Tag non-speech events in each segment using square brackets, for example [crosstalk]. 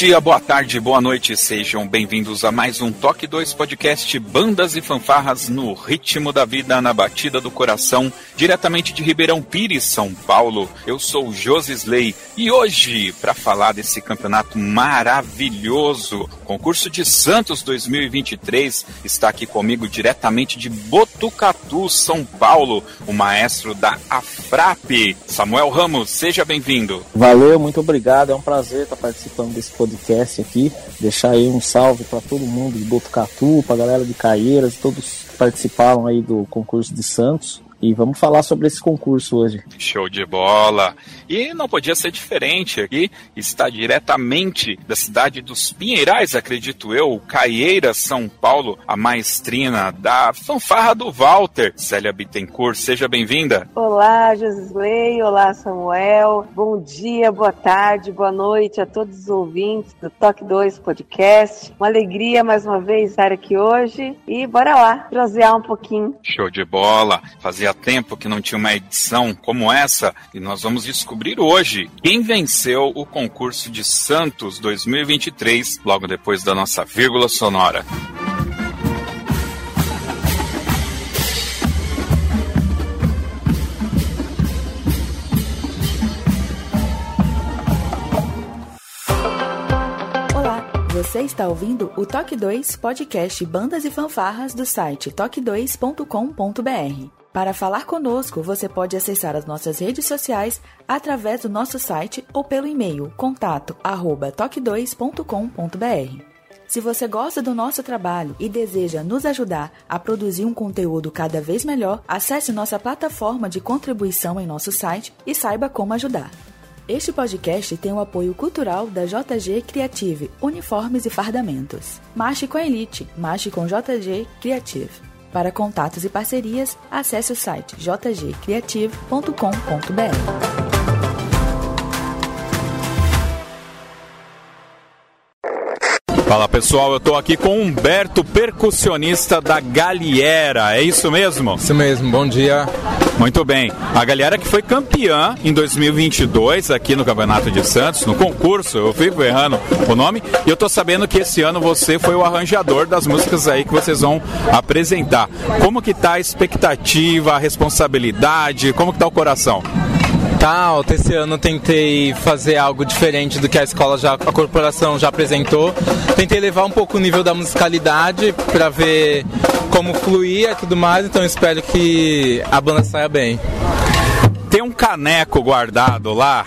Dia, boa tarde, boa noite, sejam bem-vindos a mais um Toque 2 Podcast Bandas e Fanfarras no ritmo da vida, na batida do coração, diretamente de Ribeirão Pires, São Paulo. Eu sou Josi Slay e hoje, para falar desse campeonato maravilhoso, concurso de Santos 2023, está aqui comigo diretamente de Botucatu, São Paulo, o maestro da AFRAP, Samuel Ramos. Seja bem-vindo. Valeu, muito obrigado, é um prazer estar participando desse podcast aqui. Deixar aí um salve para todo mundo de Botucatu, para a galera de Caieiras, todos que participaram aí do concurso de Santos. E vamos falar sobre esse concurso hoje. Show de bola! E não podia ser diferente aqui, está diretamente da cidade dos Pinheirais, acredito eu, Caieiras, São Paulo, a maestrina da fanfarra do Walter, Célia Bittencourt. Seja bem-vinda. Olá, Josley, olá, Samuel. Bom dia, boa tarde, boa noite a todos os ouvintes do Toque 2 Podcast. Uma alegria mais uma vez estar aqui hoje e bora lá, prosear um pouquinho. Show de bola! Fazia tempo que não tinha uma edição como essa e nós vamos descobrir hoje quem venceu o concurso de Santos 2023, logo depois da nossa vírgula sonora. Você está ouvindo o Toque 2 podcast Bandas e Fanfarras do site toque2.com.br. Para falar conosco, você pode acessar as nossas redes sociais através do nosso site ou pelo e-mail contato@toque2.com.br. Se você gosta do nosso trabalho e deseja nos ajudar a produzir um conteúdo cada vez melhor, acesse nossa plataforma de contribuição em nosso site e saiba como ajudar. Este podcast tem o apoio cultural da JG Creative, Uniformes e Fardamentos. Marche com a Elite, marche com JG Creative. Para contatos e parcerias, acesse o site jgcreative.com.br. Fala pessoal, eu tô aqui com Humberto, percussionista da Galiera, é isso mesmo? Isso mesmo, bom dia. Muito bem. A Galera que foi campeã em 2022 aqui no Campeonato de Santos, no concurso, eu fico errando o nome, e eu tô sabendo que esse ano você foi o arranjador das músicas aí que vocês vão apresentar. Como que tá a expectativa, a responsabilidade, como que tá o coração? Alto, esse ano tentei fazer algo diferente do que a escola já, a corporação já apresentou. Tentei levar um pouco o nível da musicalidade para ver como fluía e tudo mais, então espero que a banda saia bem. Tem um caneco guardado lá,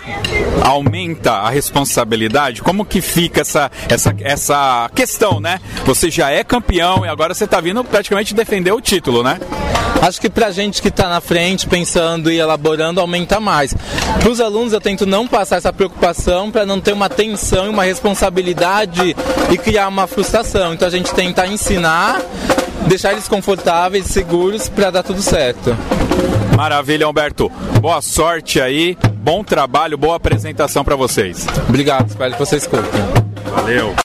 aumenta a responsabilidade? Como que fica essa, essa, essa questão, né? Você já é campeão e agora você tá vindo praticamente defender o título, né? Acho que pra gente que tá na frente, pensando e elaborando, aumenta mais. Pros alunos eu tento não passar essa preocupação para não ter uma tensão e uma responsabilidade e criar uma frustração. Então a gente tenta ensinar, deixar eles confortáveis, seguros para dar tudo certo. Maravilha, Humberto. Boa sorte aí, bom trabalho, boa apresentação para vocês. Obrigado, espero que vocês curtam. Valeu.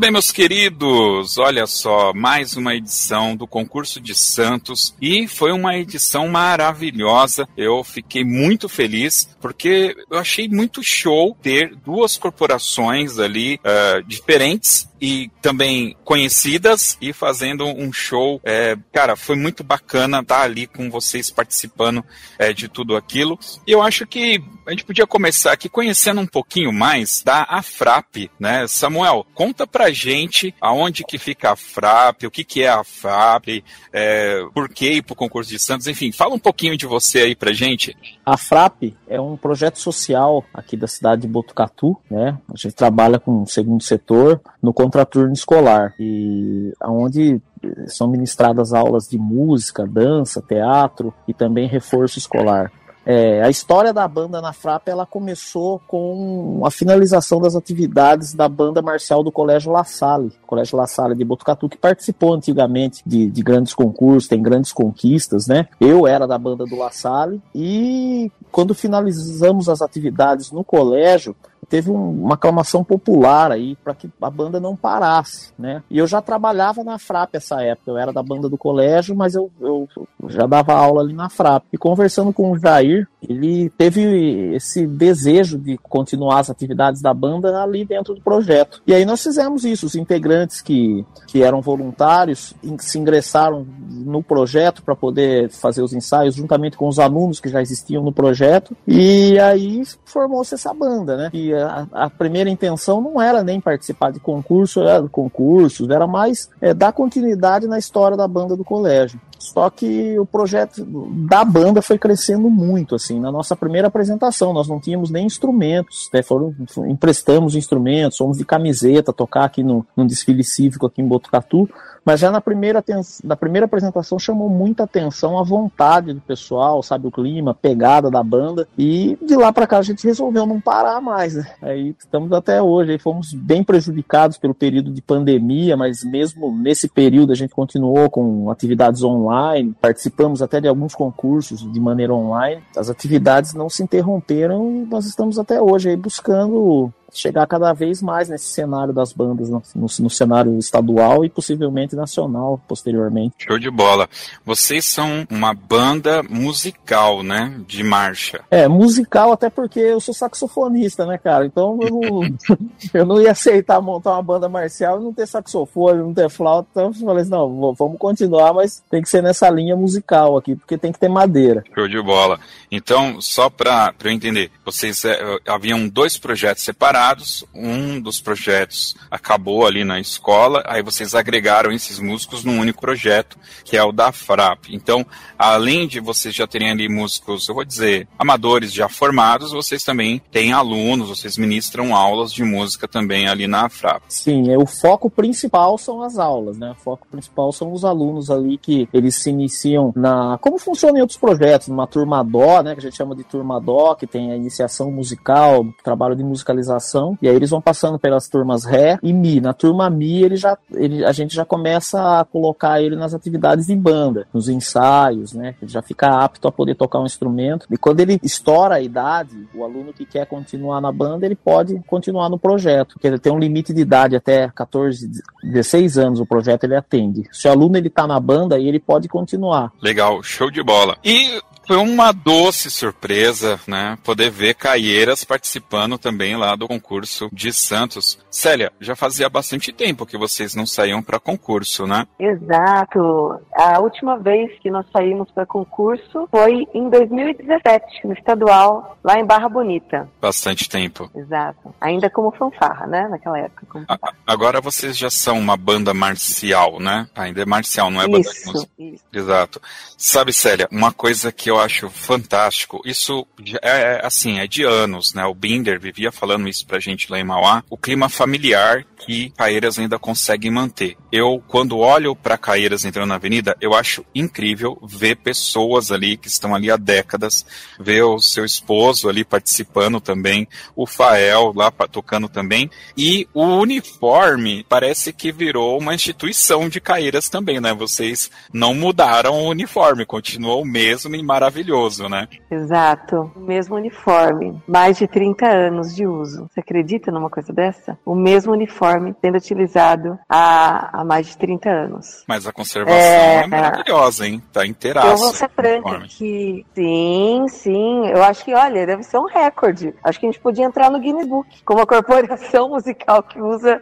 Bem, meus queridos, olha só, mais uma edição do concurso de Santos e foi uma edição maravilhosa. Eu fiquei muito feliz porque eu achei muito show ter duas corporações ali uh, diferentes e também conhecidas e fazendo um show. É, cara, foi muito bacana estar ali com vocês participando é, de tudo aquilo. E eu acho que a gente podia começar aqui conhecendo um pouquinho mais da AFRAP, né? Samuel, conta pra gente aonde que fica a FRAP, o que que é a FRAP, é, por que ir pro concurso de Santos, enfim, fala um pouquinho de você aí pra gente. A FRAP é um projeto social aqui da cidade de Botucatu, né? A gente trabalha com o segundo setor no contraturno escolar e aonde são ministradas aulas de música, dança, teatro e também reforço escolar. É, a história da banda na FRAP ela começou com a finalização das atividades da banda marcial do Colégio La Salle, Colégio La Salle de Botucatu, que participou antigamente de, de grandes concursos, tem grandes conquistas, né? Eu era da banda do La Salle e quando finalizamos as atividades no colégio, teve um, uma aclamação popular aí para que a banda não parasse, né? E eu já trabalhava na FRAP essa época, eu era da banda do colégio, mas eu, eu já dava aula ali na FRAP. E conversando com o Jair, ele teve esse desejo de continuar as atividades da banda ali dentro do projeto. E aí nós fizemos isso, os integrantes que, que eram voluntários se ingressaram no projeto para poder fazer os ensaios juntamente com os alunos que já existiam no projeto. E aí formou-se essa banda, né? E a, a, primeira intenção não era nem participar de concurso, era concursos, era mais é, dar continuidade na história da banda do colégio. Só que o projeto da banda foi crescendo muito, assim, na nossa primeira apresentação, nós não tínhamos nem instrumentos, né, foram, emprestamos instrumentos, fomos de camiseta tocar aqui no, desfile cívico aqui em Botucatu, mas já na primeira, na primeira apresentação chamou muita atenção a vontade do pessoal, sabe, o clima, pegada da banda. E de lá para cá a gente resolveu não parar mais. Né? Aí estamos até hoje. Aí fomos bem prejudicados pelo período de pandemia, mas mesmo nesse período a gente continuou com atividades online, participamos até de alguns concursos de maneira online. As atividades não se interromperam e nós estamos até hoje aí buscando chegar cada vez mais nesse cenário das bandas, no, no, no, cenário estadual e possivelmente nacional posteriormente. Show de bola. Vocês são uma banda musical, né? De marcha. É, musical até porque eu sou saxofonista, né, cara? Então eu não, [laughs] eu não ia aceitar montar uma banda marcial e não ter saxofone, não ter flauta. Então eu falei assim, não, vamos continuar, mas tem que ser nessa linha musical aqui, porque tem que ter madeira. Show de bola. Então, só para eu entender, vocês é, haviam dois projetos separados separados. Um dos projetos acabou ali na escola, aí vocês agregaram esses músicos num único projeto, que é o da FRAP. Então, além de vocês já terem ali músicos, eu vou dizer, amadores já formados, vocês também têm alunos, vocês ministram aulas de música também ali na FRAP. Sim, é, o foco principal são as aulas, né? O foco principal são os alunos ali que eles se iniciam na. Como funciona em outros projetos, numa turma dó, né? Que a gente chama de turma dó, que tem a iniciação musical, trabalho de musicalização e aí eles vão passando pelas turmas Ré e Mi. Na turma Mi, ele já, ele, a gente já começa a colocar ele nas atividades de banda, nos ensaios, né? Ele já fica apto a poder tocar um instrumento. E quando ele estoura a idade, o aluno que quer continuar na banda, ele pode continuar no projeto, porque ele tem um limite de idade até 14, 16 anos o projeto ele atende. Se o aluno ele tá na banda, ele pode continuar. Legal, show de bola. E foi uma doce surpresa, né? Poder ver Caieiras participando também lá do concurso de Santos. Célia, já fazia bastante tempo que vocês não saíam para concurso, né? Exato. A última vez que nós saímos para concurso foi em 2017, no estadual, lá em Barra Bonita. Bastante tempo. Exato. Ainda como fanfarra, né? Naquela época. A, agora vocês já são uma banda marcial, né? Ainda é marcial, não é banda isso, de música. Isso. Exato. Sabe, Célia, uma coisa que eu acho fantástico. Isso é, é assim, é de anos, né? O Binder vivia falando isso pra gente lá em Mauá. O clima familiar que Caeiras ainda consegue manter. Eu, quando olho para Caeiras entrando na avenida, eu acho incrível ver pessoas ali que estão ali há décadas, ver o seu esposo ali participando também, o Fael lá tocando também, e o uniforme parece que virou uma instituição de Caeiras também, né? Vocês não mudaram o uniforme, continuou o mesmo e maravilhoso, né? Exato, o mesmo uniforme, mais de 30 anos de uso. Você acredita numa coisa dessa? O mesmo uniforme sendo utilizado há, há mais de 30 anos. Mas a conservação é, é maravilhosa, hein? Tá inteiraço. Eu vou ser franca que sim, sim. Eu acho que, olha, deve ser um recorde. Acho que a gente podia entrar no Guinness Book como a corporação [laughs] musical que usa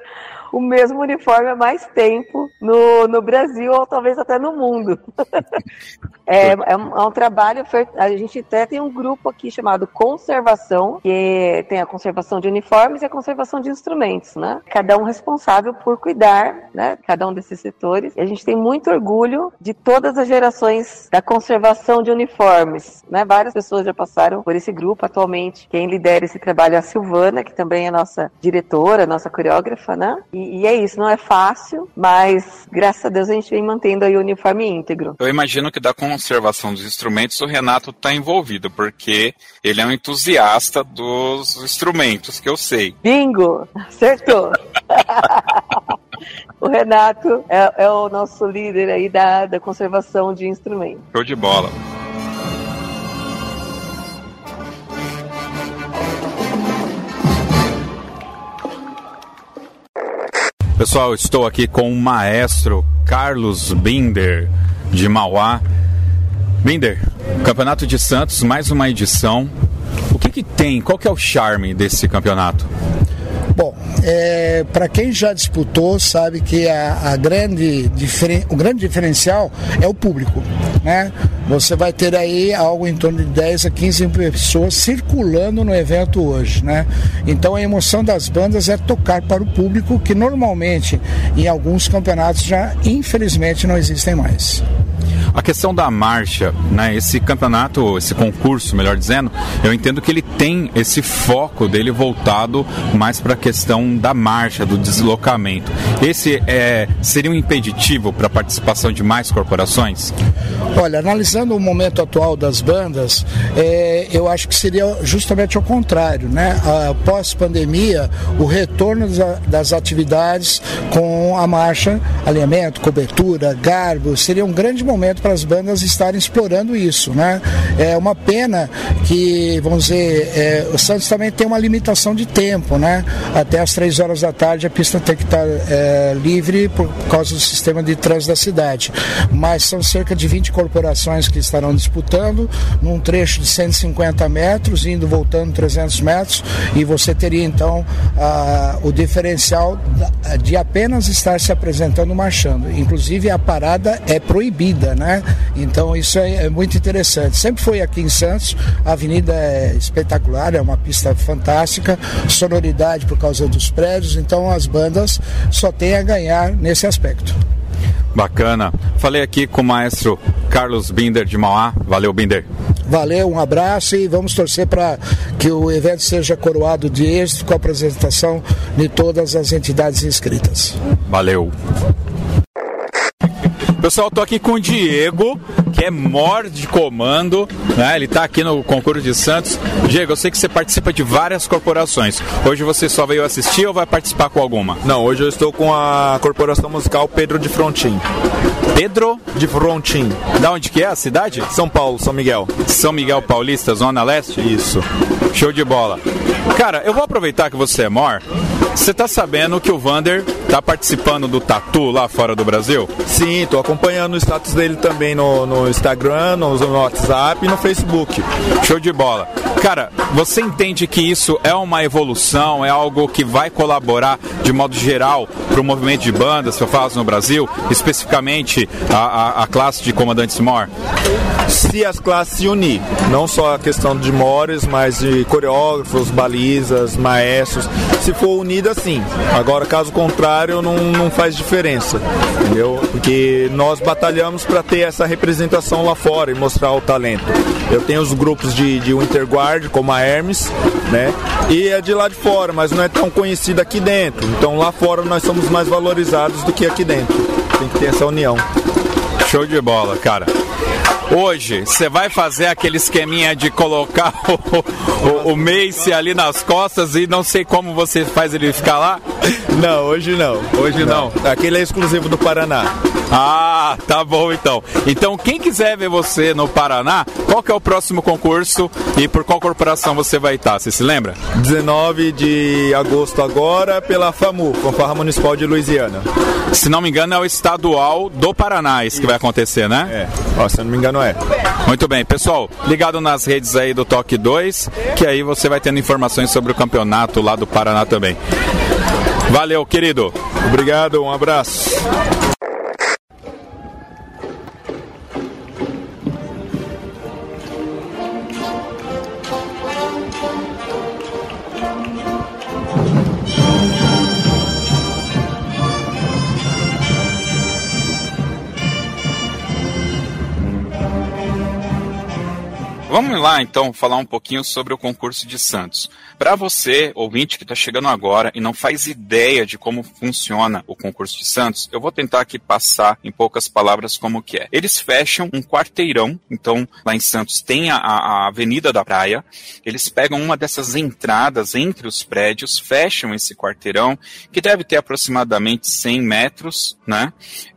o mesmo uniforme há mais tempo no, no Brasil ou talvez até no mundo. [laughs] é, é, um, é, um, trabalho, a gente até tem um grupo aqui chamado Conservação, que tem a conservação de uniformes e a conservação de instrumentos, né? Cada um responsável por cuidar, né? Cada um desses setores. E a gente tem muito orgulho de todas as gerações da conservação de uniformes, né? Várias pessoas já passaram por esse grupo atualmente. Quem lidera esse trabalho é a Silvana, que também é nossa diretora, nossa coreógrafa, né? E, é isso, não é fácil, mas graças a Deus a gente vem mantendo aí o uniforme íntegro. Eu imagino que da conservação dos instrumentos o Renato está envolvido, porque ele é um entusiasta dos instrumentos, que eu sei. Bingo! Acertou! [laughs] o Renato é, é, o nosso líder aí da, da conservação de instrumentos. Show de bola. Pessoal, estou aqui com o maestro Carlos Binder, de Mauá. Binder, Campeonato de Santos, mais uma edição. O que, que tem? Qual que é o charme desse campeonato? Bom, é, para quem já disputou, sabe que a, a grande o grande diferencial é o público. Né? Você vai ter aí algo em torno de 10 a 15 pessoas circulando no evento hoje. Né? Então a emoção das bandas é tocar para o público, que normalmente em alguns campeonatos já infelizmente não existem mais. A questão da marcha, né, esse campeonato, esse concurso, melhor dizendo, eu entendo que ele tem esse foco dele voltado mais para a questão da marcha, do deslocamento. Esse é, seria um impeditivo para a participação de mais corporações? Olha, analisando o momento atual das bandas, é, eu acho que seria justamente ao contrário, né? Após pandemia, o retorno das atividades com a marcha, alinhamento, cobertura, garbo, seria um grande momento para as bandas estarem explorando isso, né? É uma pena que, vamos dizer, é, o Santos também tem uma limitação de tempo, né? Até as três horas da tarde a pista tem que estar é, livre por causa do sistema de trânsito da cidade. Mas são cerca de 20 corporações que estarão disputando num trecho de 150 metros, indo voltando 300 metros, e você teria então a, o diferencial de apenas estar se apresentando marchando. Inclusive a parada é proibida, né? Então isso é, é, muito interessante. Sempre foi aqui em Santos, a avenida é espetacular, é uma pista fantástica, sonoridade por causa dos prédios, então as bandas só têm a ganhar nesse aspecto. Bacana. Falei aqui com o maestro Carlos Binder de Mauá. Valeu, Binder. Valeu, um abraço e vamos torcer para que o evento seja coroado de êxito com a apresentação de todas as entidades inscritas. Valeu. Pessoal, tô aqui com o Diego, que é mor de comando, né? Ele tá aqui no concurso de Santos. Diego, eu sei que você participa de várias corporações. Hoje você só veio assistir ou vai participar com alguma? Não, hoje eu estou com a corporação musical Pedro de Frontin. Pedro de Frontin. Da onde que é a cidade? São Paulo, São Miguel. São Miguel Paulista, Zona Leste? Isso. Show de bola. Cara, eu vou aproveitar que você é mor. Você tá sabendo que o Vander tá participando do Tatu lá fora do Brasil? Sim, tô acompanhando o status dele também no, no Instagram, no, no WhatsApp e no Facebook. Show de bola. Cara, você entende que isso é uma evolução, é algo que vai colaborar de modo geral para o movimento de bandas que eu faço no Brasil, especificamente a classe de comandantes MOR? Se as classes se unir, não só a questão de mores, mas de coreógrafos, balizas, maestros, se for unida sim. Agora, caso contrário, não, não faz diferença, entendeu? Porque nós batalhamos para ter essa representação lá fora e mostrar o talento. Eu tenho os grupos de, de Winterguard, como a Hermes, né? E é de lá de fora, mas não é tão conhecida aqui dentro. Então lá fora nós somos mais valorizados do que aqui dentro. Tem que ter essa união. Show de bola, cara. Hoje, você vai fazer aquele esqueminha de colocar [laughs] o, o, o Mace ali nas costas e não sei como você faz ele ficar lá? Não, hoje não. Hoje não. não. Aquele é exclusivo do Paraná. Ah, tá bom então. Então, quem quiser ver você no Paraná, qual que é o próximo concurso e por qual corporação você vai estar? Você se lembra? 19 de agosto agora pela FAMU, Fanfarra Municipal de Louisiana. Se não me engano, é o estadual do Paraná, isso que vai acontecer, né? É, Ó, se não me engano é. Muito bem, pessoal, ligado nas redes aí do Toque 2, que aí você vai tendo informações sobre o campeonato lá do Paraná também. Valeu, querido. Obrigado, um abraço. Vamos lá então falar um pouquinho sobre o concurso de Santos. Para você, ouvinte que está chegando agora e não faz ideia de como funciona o concurso de Santos, eu vou tentar aqui passar em poucas palavras como que é. Eles fecham um quarteirão, então lá em Santos tem a, a Avenida da Praia, eles pegam uma dessas entradas entre os prédios, fecham esse quarteirão, que deve ter aproximadamente 100 metros, né?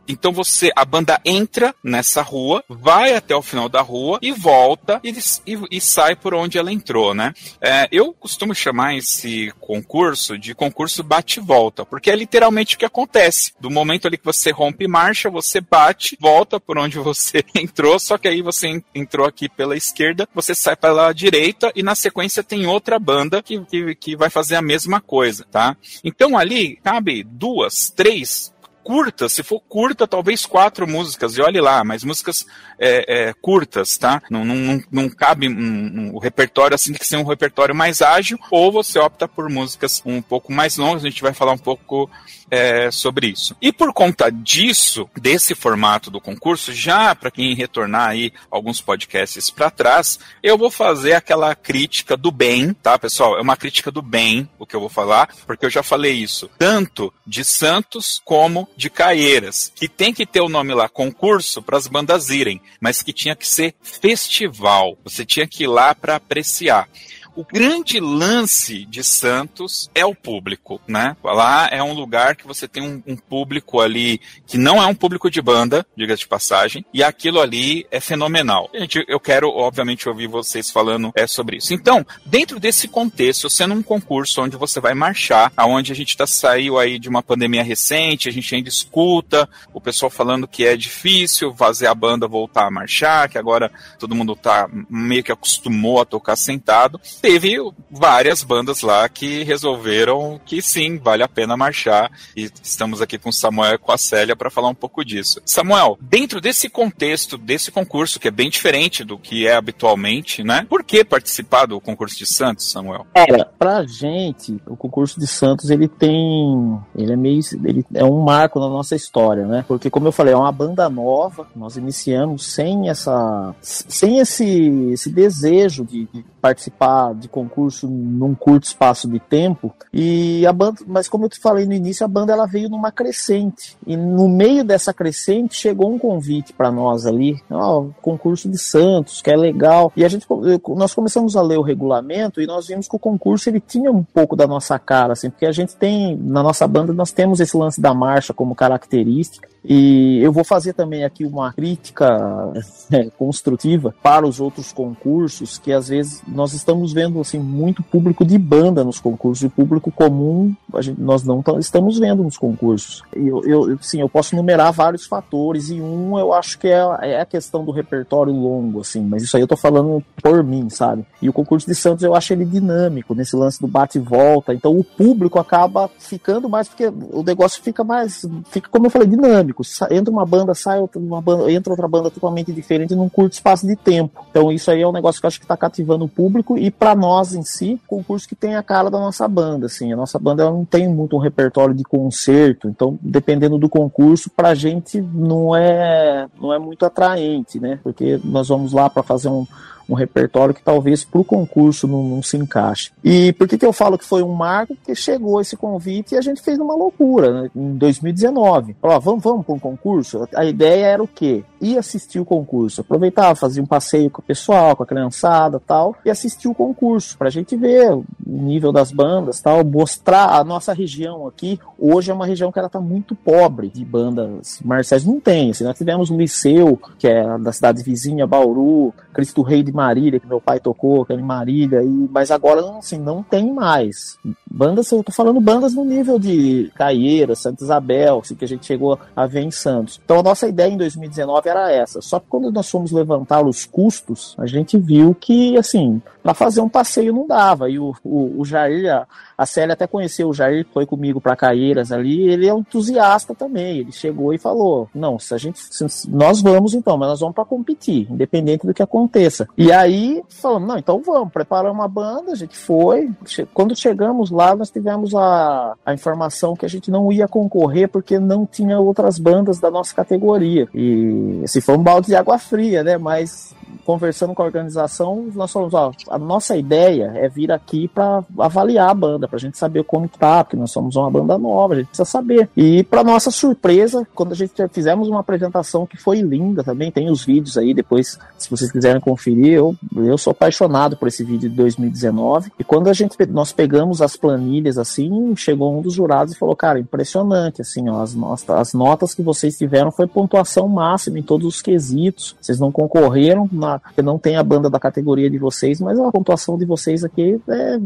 Então você, a banda entra nessa rua, vai até o final da rua e volta e, e, e sai por onde ela entrou, né? É, eu costumo chamar esse concurso de concurso bate-volta, porque é literalmente o que acontece. Do momento ali que você rompe marcha, você bate, volta por onde você [laughs] entrou, só que aí você entrou aqui pela esquerda, você sai pela direita e na sequência tem outra banda que, que, que vai fazer a mesma coisa, tá? Então ali cabe duas, três curta, se for curta, talvez quatro músicas, e olhe lá, mas músicas é, é, curtas, tá? Não, não, não, cabe um, um, o repertório assim, tem que ser um repertório mais ágil, ou você opta por músicas um pouco mais longas, a gente vai falar um pouco é, sobre isso. E por conta disso, desse formato do concurso, já para quem retornar aí alguns podcasts para trás, eu vou fazer aquela crítica do bem, tá, pessoal? É uma crítica do bem o que eu vou falar, porque eu já falei isso, tanto de Santos como de Caieiras, que tem que ter o nome lá concurso para as bandas irem, mas que tinha que ser festival. Você tinha que ir lá para apreciar. O grande lance de Santos é o público, né? Lá é um lugar que você tem um, um público ali que não é um público de banda, diga de passagem, e aquilo ali é fenomenal. Gente, eu quero, obviamente, ouvir vocês falando é, sobre isso. Então, dentro desse contexto, sendo um concurso onde você vai marchar, aonde a gente tá, saiu aí de uma pandemia recente, a gente ainda escuta o pessoal falando que é difícil fazer a banda voltar a marchar, que agora todo mundo tá meio que acostumou a tocar sentado teve várias bandas lá que resolveram que sim, vale a pena marchar. E estamos aqui com o Samuel e com a Célia para falar um pouco disso. Samuel, dentro desse contexto, desse concurso, que é bem diferente do que é habitualmente, né? Por que participar do concurso de Santos, Samuel? É, pra gente, o concurso de Santos, ele tem. Ele é meio. Ele é um marco na nossa história, né? Porque, como eu falei, é uma banda nova. Nós iniciamos sem essa. sem esse, esse desejo de, de participar de concurso num curto espaço de tempo. E a banda, mas como eu te falei no início, a banda ela veio numa crescente. E no meio dessa crescente chegou um convite para nós ali, ó, concurso de Santos, que é legal. E a gente nós começamos a ler o regulamento e nós vimos que o concurso ele tinha um pouco da nossa cara, assim, porque a gente tem na nossa banda nós temos esse lance da marcha como característica. E eu vou fazer também aqui uma crítica [laughs] é, construtiva para os outros concursos, que às vezes nós estamos vendo assim muito público de banda nos concursos, e público comum gente, nós não estamos vendo nos concursos. Eu, eu, sim, eu posso numerar vários fatores, e um eu acho que é, é a questão do repertório longo, assim, mas isso aí eu tô falando por mim, sabe? E o concurso de Santos eu acho ele dinâmico, nesse lance do bate e volta, então o público acaba ficando mais, porque o negócio fica mais, fica como eu falei, dinâmico dinâmico. Entra uma banda, sai outra, uma banda, entra outra banda totalmente diferente num curto espaço de tempo. Então isso aí é um negócio que eu acho que está cativando o público e para nós em si, concurso que tem a cara da nossa banda, assim. A nossa banda ela não tem muito um repertório de concerto, então dependendo do concurso, pra gente não é não é muito atraente, né? Porque nós vamos lá para fazer um um repertório que talvez para o concurso não, não, se encaixe. E por que, que eu falo que foi um marco? Porque chegou esse convite e a gente fez uma loucura né? em 2019. Falou, vamos, vamos para um concurso? A ideia era o quê? Ir assistir o concurso, aproveitava, fazia um passeio com o pessoal, com a criançada tal, e assistir o concurso, para a gente ver o nível das bandas tal, mostrar a nossa região aqui. Hoje é uma região que ela está muito pobre de bandas marciais, não tem. Assim, nós tivemos o Liceu, que é da cidade vizinha, Bauru, Cristo Rei de Marília, que meu pai tocou, que é em Marília, e, mas agora assim, não tem mais. Bandas, eu tô falando bandas no nível de Caieira, Santa Isabel, assim, que a gente chegou a ver em Santos. Então a nossa ideia em 2019 era essa. Só que quando nós fomos levantar os custos, a gente viu que, assim, para fazer um passeio não dava. E o, o, o Jair, a, a Célia até conheceu o Jair, foi comigo para Caeiras ali, ele é um entusiasta também. Ele chegou e falou: Não, se a gente. Se, nós vamos então, mas nós vamos para competir, independente do que aconteça. E aí falamos: Não, então vamos, preparamos uma banda, a gente foi. Quando chegamos lá, nós tivemos a, a informação que a gente não ia concorrer porque não tinha outras bandas da nossa categoria. E se foi um balde de água fria, né? Mas conversando com a organização, nós falamos, ó, a nossa ideia é vir aqui para avaliar a banda, pra gente saber como tá, porque nós somos uma banda nova, a gente precisa saber. E para nossa surpresa, quando a gente fizemos uma apresentação que foi linda também, tem os vídeos aí depois, se vocês quiserem conferir, eu, eu sou apaixonado por esse vídeo de 2019. E quando a gente nós pegamos as planilhas assim, chegou um dos jurados e falou: "Cara, impressionante assim, ó, as, notas, as notas que vocês tiveram foi pontuação máxima em todos os quesitos. Vocês não concorreram na porque não tem a banda da categoria de vocês, mas a pontuação de vocês aqui é,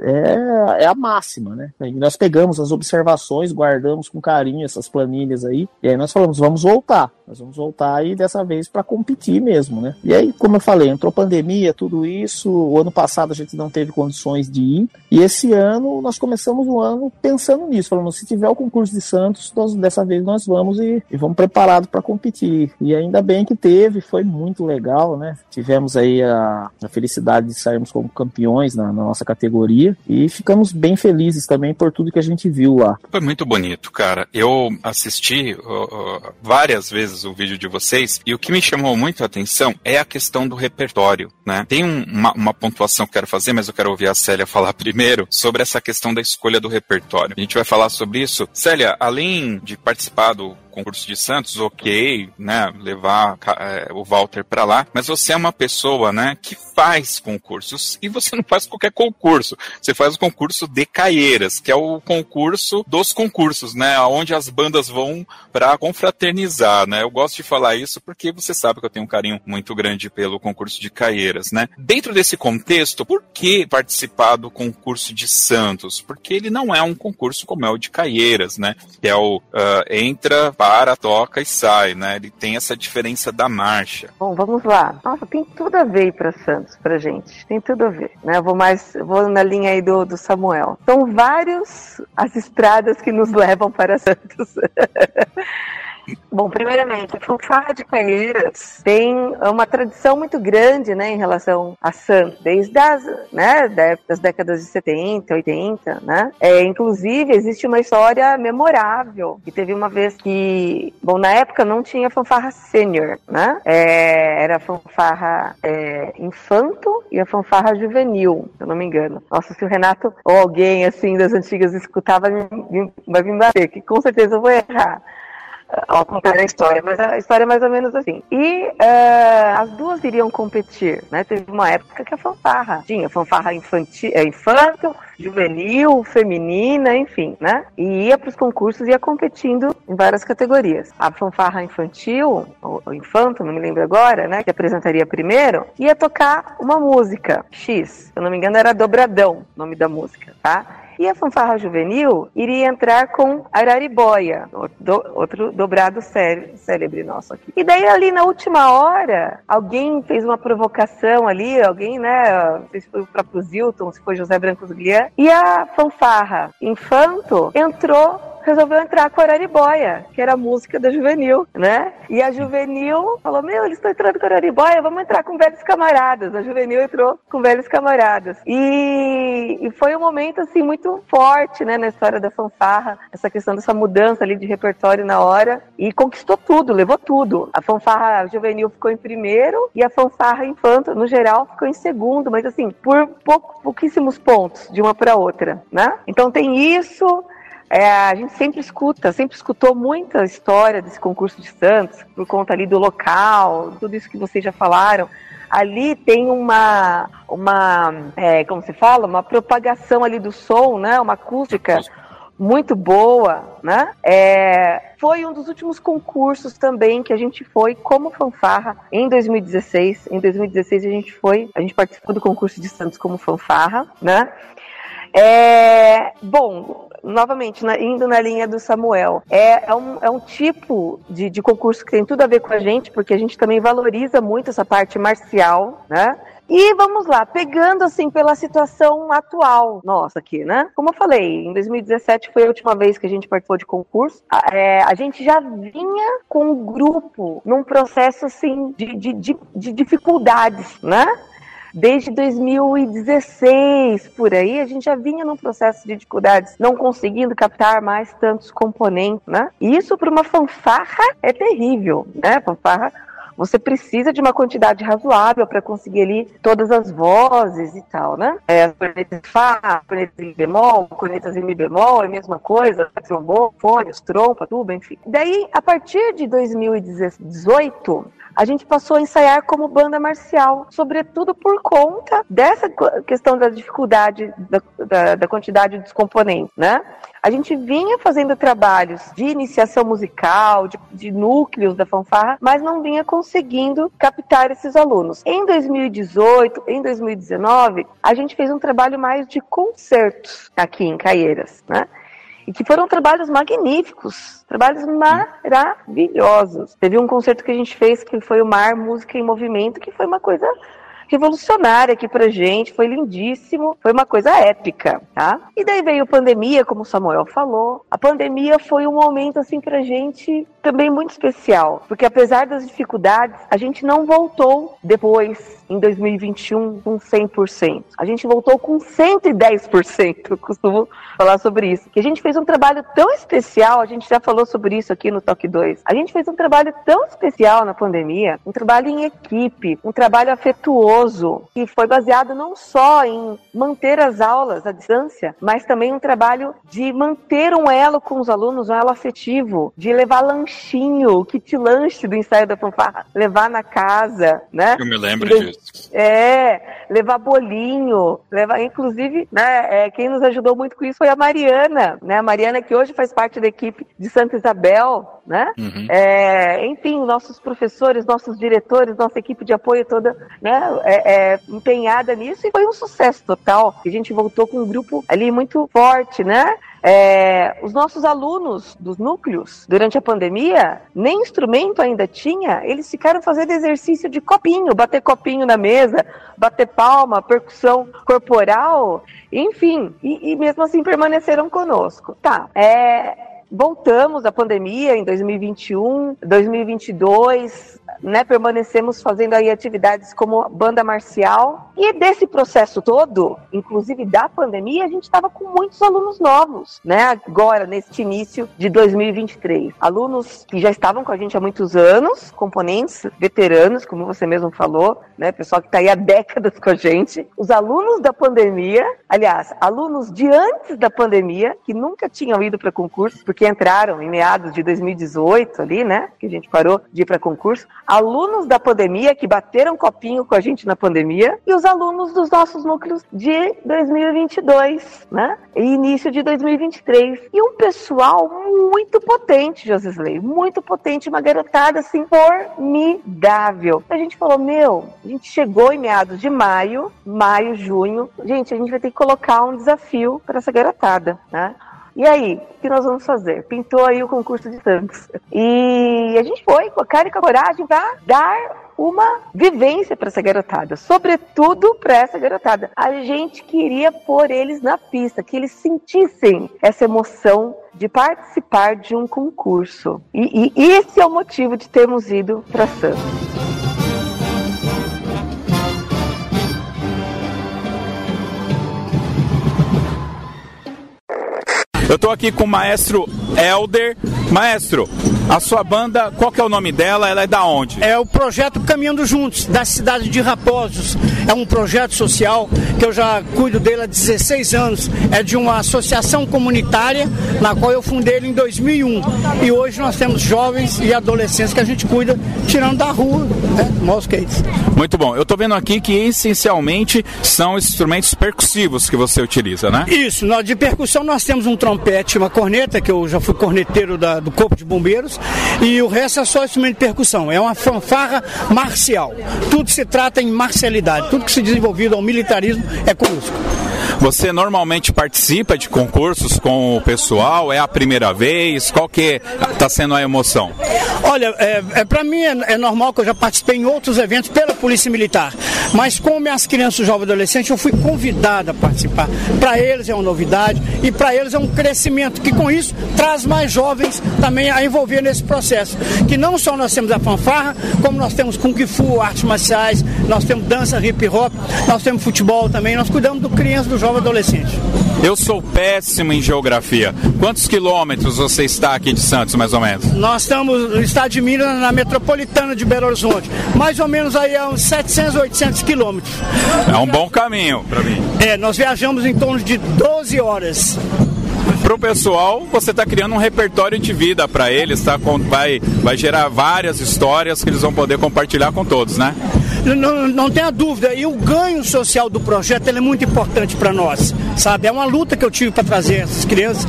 é, é a máxima, né? E nós pegamos as observações, guardamos com carinho essas planilhas aí, e aí nós falamos, vamos voltar. Nós vamos voltar aí dessa vez para competir mesmo, né? E aí, como eu falei, entrou pandemia, tudo isso. O ano passado a gente não teve condições de ir. E esse ano nós começamos o ano pensando nisso, falando: se tiver o concurso de Santos, nós, dessa vez nós vamos e, e vamos preparados para competir. E ainda bem que teve, foi muito legal, né? Tivemos aí a, a felicidade de sairmos como campeões na, na, nossa categoria e ficamos bem felizes também por tudo que a gente viu lá. Foi muito bonito, cara. Eu assisti uh, uh, várias vezes o vídeo de vocês, e o que me chamou muito a atenção é a questão do repertório, né? Tem um, uma, uma, pontuação que eu quero fazer, mas eu quero ouvir a Célia [laughs] falar primeiro sobre essa questão da escolha do repertório. A gente vai falar sobre isso. Célia, além de participar do concurso de Santos, ok, né, levar é, o Walter para lá, mas você é uma pessoa, né, que faz concursos e você não faz qualquer concurso. Você faz o concurso de Caieiras, que é o concurso dos concursos, né, onde as bandas vão para confraternizar, né? Eu gosto de falar isso porque você sabe que eu tenho um carinho muito grande pelo concurso de Caieiras, né? Dentro desse contexto, por que participar do concurso de Santos? Porque ele não é um concurso como é o de Caieiras, né? Que é o uh, entra, para, toca e sai, né? Ele tem essa diferença da marcha. Bom, vamos lá. Nossa, tem tudo a ver para Santos, pra gente. Tem tudo a ver, né? Eu vou mais, vou na linha aí do, do Samuel. São vários as estradas que nos [laughs] levam para Santos. Bom, primeiramente, a fanfarra de Caieiras tem uma tradição muito grande, né, em relação a Santos, desde as, né, das décadas de 70, 80, né? É, inclusive, existe uma história memorável, que teve uma vez que, bom, na época não tinha fanfarra sênior, né? É, era a fanfarra é, infanto e a fanfarra juvenil, se eu não me engano. Nossa, se o Renato ou alguém, assim, das antigas escutava, vai me bater, que com certeza eu vou errar ao contar a história, mas a história é mais ou menos assim. E uh, as duas iriam competir, né? Teve uma época que a fanfarra tinha fanfarra infantil, é, infantil, juvenil, feminina, enfim, né? E ia para os concursos e ia competindo em várias categorias. A fanfarra infantil, ou infanto, não me lembro agora, né? Que apresentaria primeiro, ia tocar uma música X. Se eu não me engano, era Dobradão, o nome da música, tá? E a fanfarra juvenil iria entrar com Araribóia, outro dobrado célebre nosso aqui. E daí ali na última hora, alguém fez uma provocação ali, alguém, né, se foi o próprio Zilton, se foi José Branco Guilherme, e a fanfarra Infanto entrou resolveu entrar com a Araribóia, que era a música da Juvenil, né? E a Juvenil falou: Meu, eles estão entrando com a Araribóia, vamos entrar com velhos camaradas. A Juvenil entrou com velhos camaradas. E, e foi um momento, assim, muito forte, né, na história da fanfarra, essa questão dessa mudança ali de repertório na hora. E conquistou tudo, levou tudo. A fanfarra juvenil ficou em primeiro e a fanfarra infanto, no geral, ficou em segundo, mas assim, por pouco, pouquíssimos pontos de uma para outra, né? Então tem isso. É, a gente sempre escuta, sempre escutou muita história desse concurso de Santos, por conta ali do local, tudo isso que vocês já falaram. Ali tem uma, uma é, como se fala, uma propagação ali do som, né? Uma acústica muito boa, né? É, foi um dos últimos concursos também que a gente foi como fanfarra em 2016. Em 2016 a gente foi, a gente participou do concurso de Santos como fanfarra, né? É, bom, novamente, na, indo na linha do Samuel, é, é, um, é um tipo de, de concurso que tem tudo a ver com a gente, porque a gente também valoriza muito essa parte marcial, né? E vamos lá, pegando assim pela situação atual nossa aqui, né? Como eu falei, em 2017 foi a última vez que a gente participou de concurso. É, a gente já vinha com o grupo num processo assim de, de, de, de dificuldades, né? Desde 2016, por aí, a gente já vinha num processo de dificuldades, não conseguindo captar mais tantos componentes, né? E isso para uma fanfarra é terrível, né? Fanfarra você precisa de uma quantidade razoável para conseguir ali todas as vozes e tal, né? É, as cornetas Fá, cornetas em bemol, cornetas em mi bemol, é a mesma coisa, trombone, fones, trompa, tuba, enfim. Daí, a partir de 2018, a gente passou a ensaiar como banda marcial, sobretudo por conta dessa questão da dificuldade da, da, da quantidade dos componentes, né? A gente vinha fazendo trabalhos de iniciação musical, de, de, núcleos da fanfarra, mas não vinha conseguindo captar esses alunos. Em 2018, em 2019, a gente fez um trabalho mais de concertos aqui em Caieiras, né? E que foram trabalhos magníficos, trabalhos maravilhosos. Teve um concerto que a gente fez que foi o Mar Música em Movimento, que foi uma coisa revolucionária aqui pra gente, foi lindíssimo, foi uma coisa épica, tá? E daí veio a pandemia, como o Samuel falou. A pandemia foi um momento assim pra gente também muito especial, porque apesar das dificuldades, a gente não voltou depois em 2021 com 100%. A gente voltou com 110%, eu costumo falar sobre isso. Que a gente fez um trabalho tão especial, a gente já falou sobre isso aqui no Toque 2. A gente fez um trabalho tão especial na pandemia, um trabalho em equipe, um trabalho afetuoso, que foi baseado não só em manter as aulas à distância, mas também um trabalho de manter um elo com os alunos, um elo afetivo, de levar lanchinho, kit lanche do ensaio da fanfarra, levar na casa, né? Eu me lembro disso. É, levar bolinho, levar, inclusive, né, é, quem nos ajudou muito com isso foi a Mariana, né, a Mariana que hoje faz parte da equipe de Santa Isabel, né, uhum. é, enfim, nossos professores, nossos diretores, nossa equipe de apoio toda, né, é, é, empenhada nisso e foi um sucesso total, a gente voltou com um grupo ali muito forte, né, é, os nossos alunos dos núcleos, durante a pandemia, nem instrumento ainda tinha, eles ficaram fazendo exercício de copinho, bater copinho na mesa, bater palma, percussão corporal, enfim, e, e mesmo assim permaneceram conosco. Tá, é, voltamos à pandemia em 2021, 2022, né, permanecemos fazendo aí atividades como banda marcial. E desse processo todo, inclusive da pandemia, a gente estava com muitos alunos novos, né? Agora, neste início de 2023. Alunos que já estavam com a gente há muitos anos, componentes veteranos, como você mesmo falou, né? Pessoal que está aí há décadas com a gente. Os alunos da pandemia, aliás, alunos de antes da pandemia, que nunca tinham ido para concurso, porque que entraram em meados de 2018 ali, né? Que a gente parou de ir para concurso. Alunos da pandemia que bateram copinho com a gente na pandemia e os alunos dos nossos núcleos de 2022, né? E início de 2023. E um pessoal muito potente, Josisley, muito potente, uma garotada assim formidável. A gente falou, meu, a gente chegou em meados de maio, maio, junho. Gente, a gente vai ter que colocar um desafio para essa garotada, né? E aí, o que nós vamos fazer? Pintou aí o concurso de Santos. E a gente foi com a cara e com a coragem para dar uma vivência para essa garotada, sobretudo para essa garotada. A gente queria pôr eles na pista, que eles sentissem essa emoção de participar de um concurso. E, e esse é o motivo de termos ido para Santos. Eu estou aqui com o maestro Elder. Maestro, a sua banda, qual que é o nome dela? Ela é da onde? É o projeto Caminhando Juntos, da cidade de Raposos. É um projeto social que eu já cuido dele há 16 anos. É de uma associação comunitária na qual eu fundei ele em 2001. E hoje nós temos jovens e adolescentes que a gente cuida tirando da rua, né? Mosquetes. Muito bom. Eu estou vendo aqui que essencialmente são instrumentos percussivos que você utiliza, né? Isso. Nós, de percussão nós temos um trompete, uma corneta, que eu já fui corneteiro da, do Corpo de Bombeiros, e o resto é só instrumento de percussão. É uma fanfarra marcial. Tudo se trata em marcialidade. Tudo que se desenvolvido ao militarismo é conosco. Você normalmente participa de concursos com o pessoal? É a primeira vez? Qual que está sendo a emoção? Olha, é, é para mim é, é, normal que eu já participei em outros eventos pela Polícia Militar, mas como minhas crianças, jovens adolescentes, eu fui convidada a participar. Para eles é uma novidade e para eles é um crescimento que com isso traz mais jovens também a envolver nesse processo. Que não só nós temos a fanfarra, como nós temos Kung Fu, artes marciais, nós temos dança hip hop, nós temos futebol também, nós cuidamos do criança, do jovem adolescente. Eu sou péssimo em geografia. Quantos quilômetros você está aqui de Santos, mais ou menos? Nós estamos no estado de Minas, na metropolitana de Belo Horizonte. Mais ou menos aí a uns 700, 800 quilômetros. É um bom caminho para mim. É, nós viajamos em torno de 12 horas para o pessoal, você está criando um repertório de vida para eles, tá? vai, vai gerar várias histórias que eles vão poder compartilhar com todos, né? Não, não tenha dúvida, e o ganho social do projeto é muito importante para nós, sabe? É uma luta que eu tive para trazer essas crianças.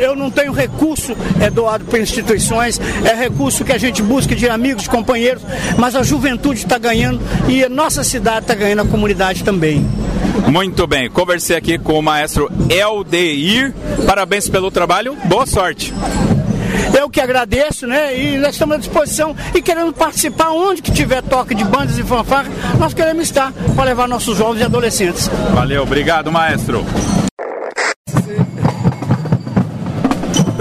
Eu não tenho recurso é doado por instituições, é recurso que a gente busca de amigos, de companheiros, mas a juventude está ganhando e a nossa cidade está ganhando, a comunidade também. Muito bem, conversei aqui com o maestro Eldeir. Parabéns pelo trabalho, boa sorte. Eu que agradeço, né? E nós estamos à disposição e queremos participar onde que tiver toque de bandas e fanfarra, nós queremos estar para levar nossos jovens e adolescentes. Valeu, obrigado, maestro.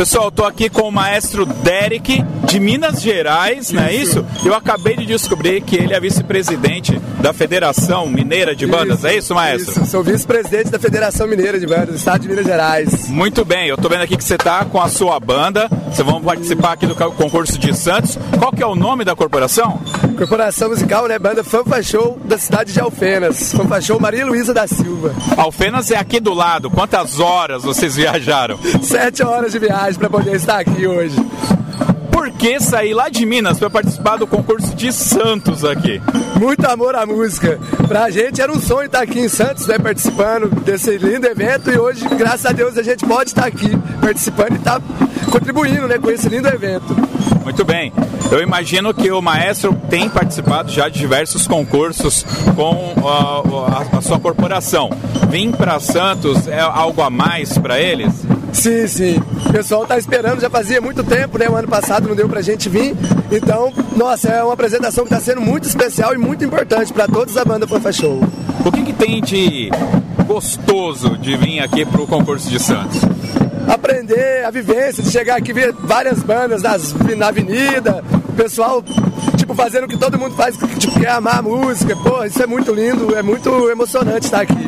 Pessoal, estou aqui com o maestro Derek de Minas Gerais, isso. não é isso? Eu acabei de descobrir que ele é vice-presidente da Federação Mineira de Bandas, isso, é isso, maestro? Isso, sou vice-presidente da Federação Mineira de Bandas do Estado de Minas Gerais. Muito bem, eu estou vendo aqui que você está com a sua banda, vocês vão participar aqui do concurso de Santos. Qual que é o nome da corporação? Corporação Musical, né? Banda Fanfa Show da cidade de Alfenas. Fanfa Show Maria Luísa da Silva. Alfenas é aqui do lado. Quantas horas vocês viajaram? Sete horas de viagem para poder estar aqui hoje. Por que sair lá de Minas para participar do concurso de Santos aqui? Muito amor à música. Pra gente era um sonho estar aqui em Santos, né, participando desse lindo evento e hoje, graças a Deus, a gente pode estar aqui participando e estar tá contribuindo, né, com esse lindo evento. Muito bem. Eu imagino que o maestro tem participado já de diversos concursos com a, a, a sua corporação. Vim para Santos é algo a mais para eles? Sim, sim. O pessoal tá esperando, já fazia muito tempo, né? O ano passado não deu pra gente vir. Então, nossa, é uma apresentação que tá sendo muito especial e muito importante para todos da banda Fanfa Show. O que, que tem de gostoso de vir aqui pro concurso de Santos? Aprender a vivência, de chegar aqui e ver várias bandas nas, na avenida, o pessoal tipo, fazendo o que todo mundo faz, tipo, quer amar a música. Pô, isso é muito lindo, é muito emocionante estar aqui.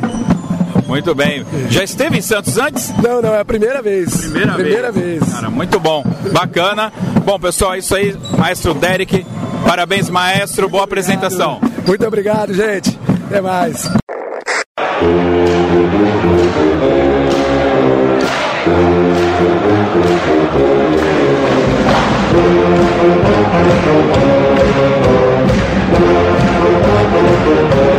Muito bem. Já esteve em Santos antes? Não, não, é a primeira vez. Primeira, primeira vez. vez. Cara, muito bom. Bacana. Bom, pessoal, é isso aí. Maestro Derek. Parabéns, maestro. Boa obrigado. apresentação. Muito obrigado, gente. Até mais. Você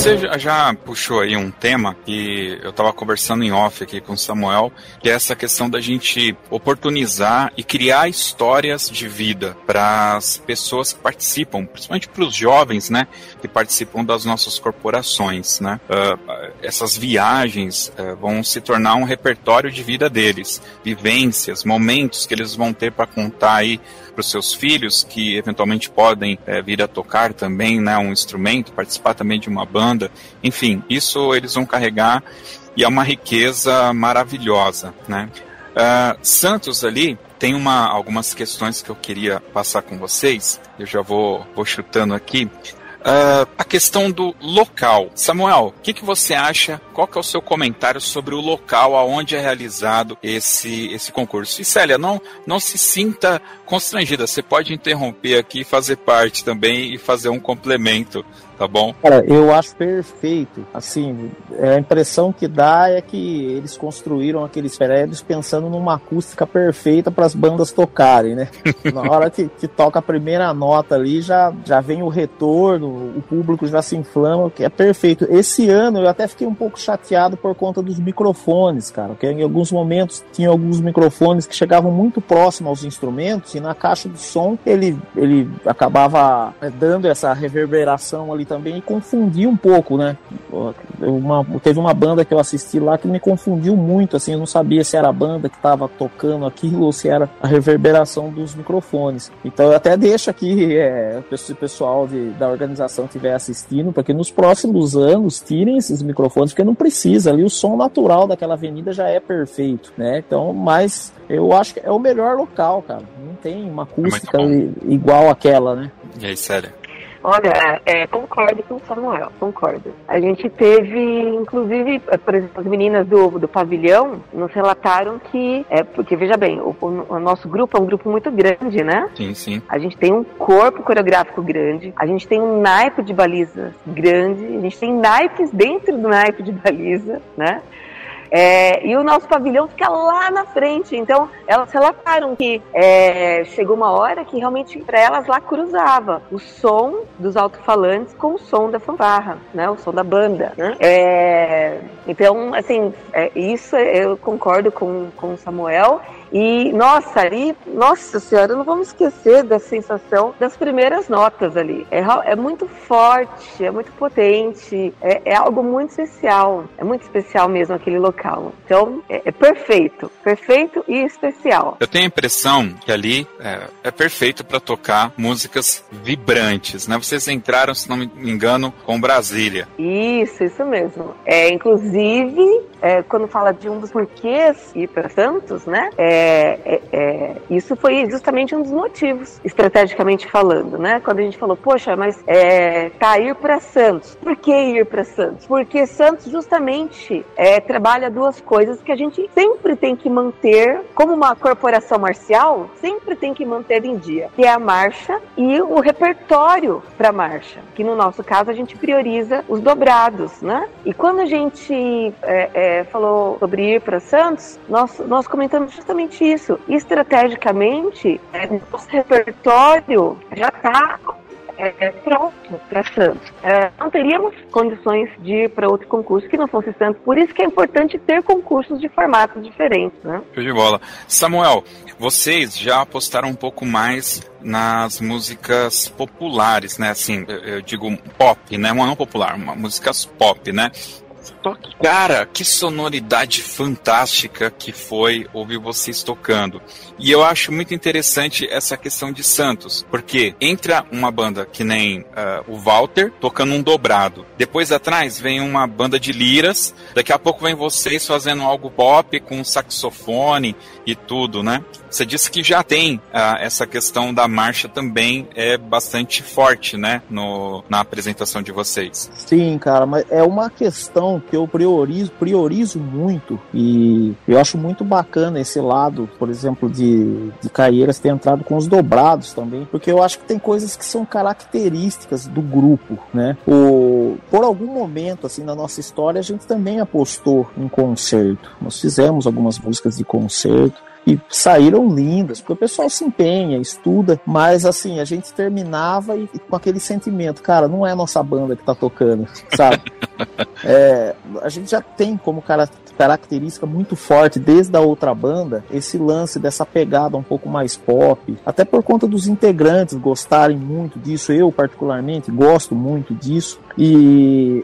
Você já, puxou aí um tema que eu estava conversando em off aqui com o Samuel, que é essa questão da gente oportunizar e criar histórias de vida para as pessoas que participam, principalmente para os jovens, né, que participam das nossas corporações, né. Uh, essas viagens uh, vão se tornar um repertório de vida deles, vivências, momentos que eles vão ter para contar aí para os seus filhos que eventualmente podem é, vir a tocar também, né, um instrumento, participar também de uma banda, enfim, isso eles vão carregar e é uma riqueza maravilhosa, né? Uh, Santos ali tem uma, algumas questões que eu queria passar com vocês. Eu já vou, vou chutando aqui. Uh, a questão do local. Samuel, o que, que você acha? Qual que é o seu comentário sobre o local aonde é realizado esse, esse concurso? E Célia, não, não se sinta constrangida. Você pode interromper aqui, fazer parte também e fazer um complemento tá bom? Cara, eu acho perfeito. Assim, a impressão que dá é que eles construíram aqueles prédios pensando numa acústica perfeita para as bandas tocarem, né? [laughs] Na hora que, que, toca a primeira nota ali, já, já vem o retorno, o público já se inflama, que é perfeito. Esse ano eu até fiquei um pouco chateado por conta dos microfones, cara, porque em alguns momentos tinha alguns microfones que chegavam muito próximo aos instrumentos e na caixa de som ele, ele acabava é, dando essa reverberação ali também confundiu um pouco, né? Uma, teve uma banda que eu assisti lá que me confundiu muito, assim, eu não sabia se era a banda que estava tocando aquilo ou se era a reverberação dos microfones. Então eu até deixo aqui, é, se o pessoal de, da organização estiver assistindo, para que nos próximos anos tirem esses microfones, porque não precisa, ali o som natural daquela avenida já é perfeito, né? Então, mas eu acho que é o melhor local, cara. Não tem uma acústica é igual aquela, né? E aí, sério? Olha, é, concordo com o Samuel, concordo. A gente teve, inclusive, por exemplo, as meninas do, do pavilhão nos relataram que, é, porque veja bem, o, o, nosso grupo é um grupo muito grande, né? Sim, sim. A gente tem um corpo coreográfico grande, a gente tem um naipe de baliza grande, a gente tem naipes dentro do naipe de baliza, né? É, e o nosso pavilhão fica lá na frente. Então, elas relataram que é, chegou uma hora que realmente para elas lá cruzava o som dos alto-falantes com o som da fanfarra, né? O som da banda. Né? É, então, assim, é, isso eu concordo com, com o Samuel. E, nossa, ali, nossa senhora, não vamos esquecer da sensação das primeiras notas ali. É, é muito forte, é muito potente, é, é, algo muito especial. É muito especial mesmo aquele local. Então, é, é perfeito. Perfeito e especial. Eu tenho a impressão que ali é, é perfeito para tocar músicas vibrantes, né? Vocês entraram, se não me engano, com Brasília. Isso, isso mesmo. É, inclusive, é, quando fala de um dos porquês ir para Santos, né? É, é, é, é, isso foi justamente um dos motivos, estrategicamente falando, né? Quando a gente falou, poxa, mas é, tá ir para Santos. Por que ir para Santos? Porque Santos justamente é, trabalha duas coisas que a gente sempre tem que manter, como uma corporação marcial, sempre tem que manter em dia, que é a marcha e o repertório para marcha, que no nosso caso a gente prioriza os dobrados, né? E quando a gente falou sobre ir para Santos, nós, nós comentamos justamente exatamente isso. Estrategicamente, é, nosso repertório já está é, é, pronto para Santos. É, não teríamos condições de ir para outro concurso que não fosse Santos. Por isso que é importante ter concursos de formatos diferentes. Né? De bola. Samuel, vocês já apostaram um pouco mais nas músicas populares, né? Assim, eu digo pop, né? Uma não popular, uma, músicas pop, né? Cara, que sonoridade fantástica que foi ouvir vocês tocando. E eu acho muito interessante essa questão de Santos, porque entra uma banda que nem uh, o Walter tocando um dobrado. Depois atrás vem uma banda de liras. Daqui a pouco vem vocês fazendo algo pop com saxofone e tudo, né? Você disse que já tem uh, essa questão da marcha também é bastante forte, né? No, na apresentação de vocês. Sim, cara, mas é uma questão que eu priorizo, priorizo muito e eu acho muito bacana esse lado, por exemplo, de, de Caieiras ter entrado com os dobrados também, porque eu acho que tem coisas que são características do grupo, né? O, por algum momento, assim, na nossa história, a gente também apostou em concerto. Nós fizemos algumas músicas de concerto, e saíram lindas, porque o pessoal se empenha, estuda, mas assim, a gente terminava e com aquele sentimento, cara, não é a nossa banda que tá tocando, sabe? [laughs] é, a gente já tem como cara característica muito forte desde a outra banda, esse lance dessa pegada um pouco mais pop, até por conta dos integrantes gostarem muito disso, eu particularmente gosto muito disso. E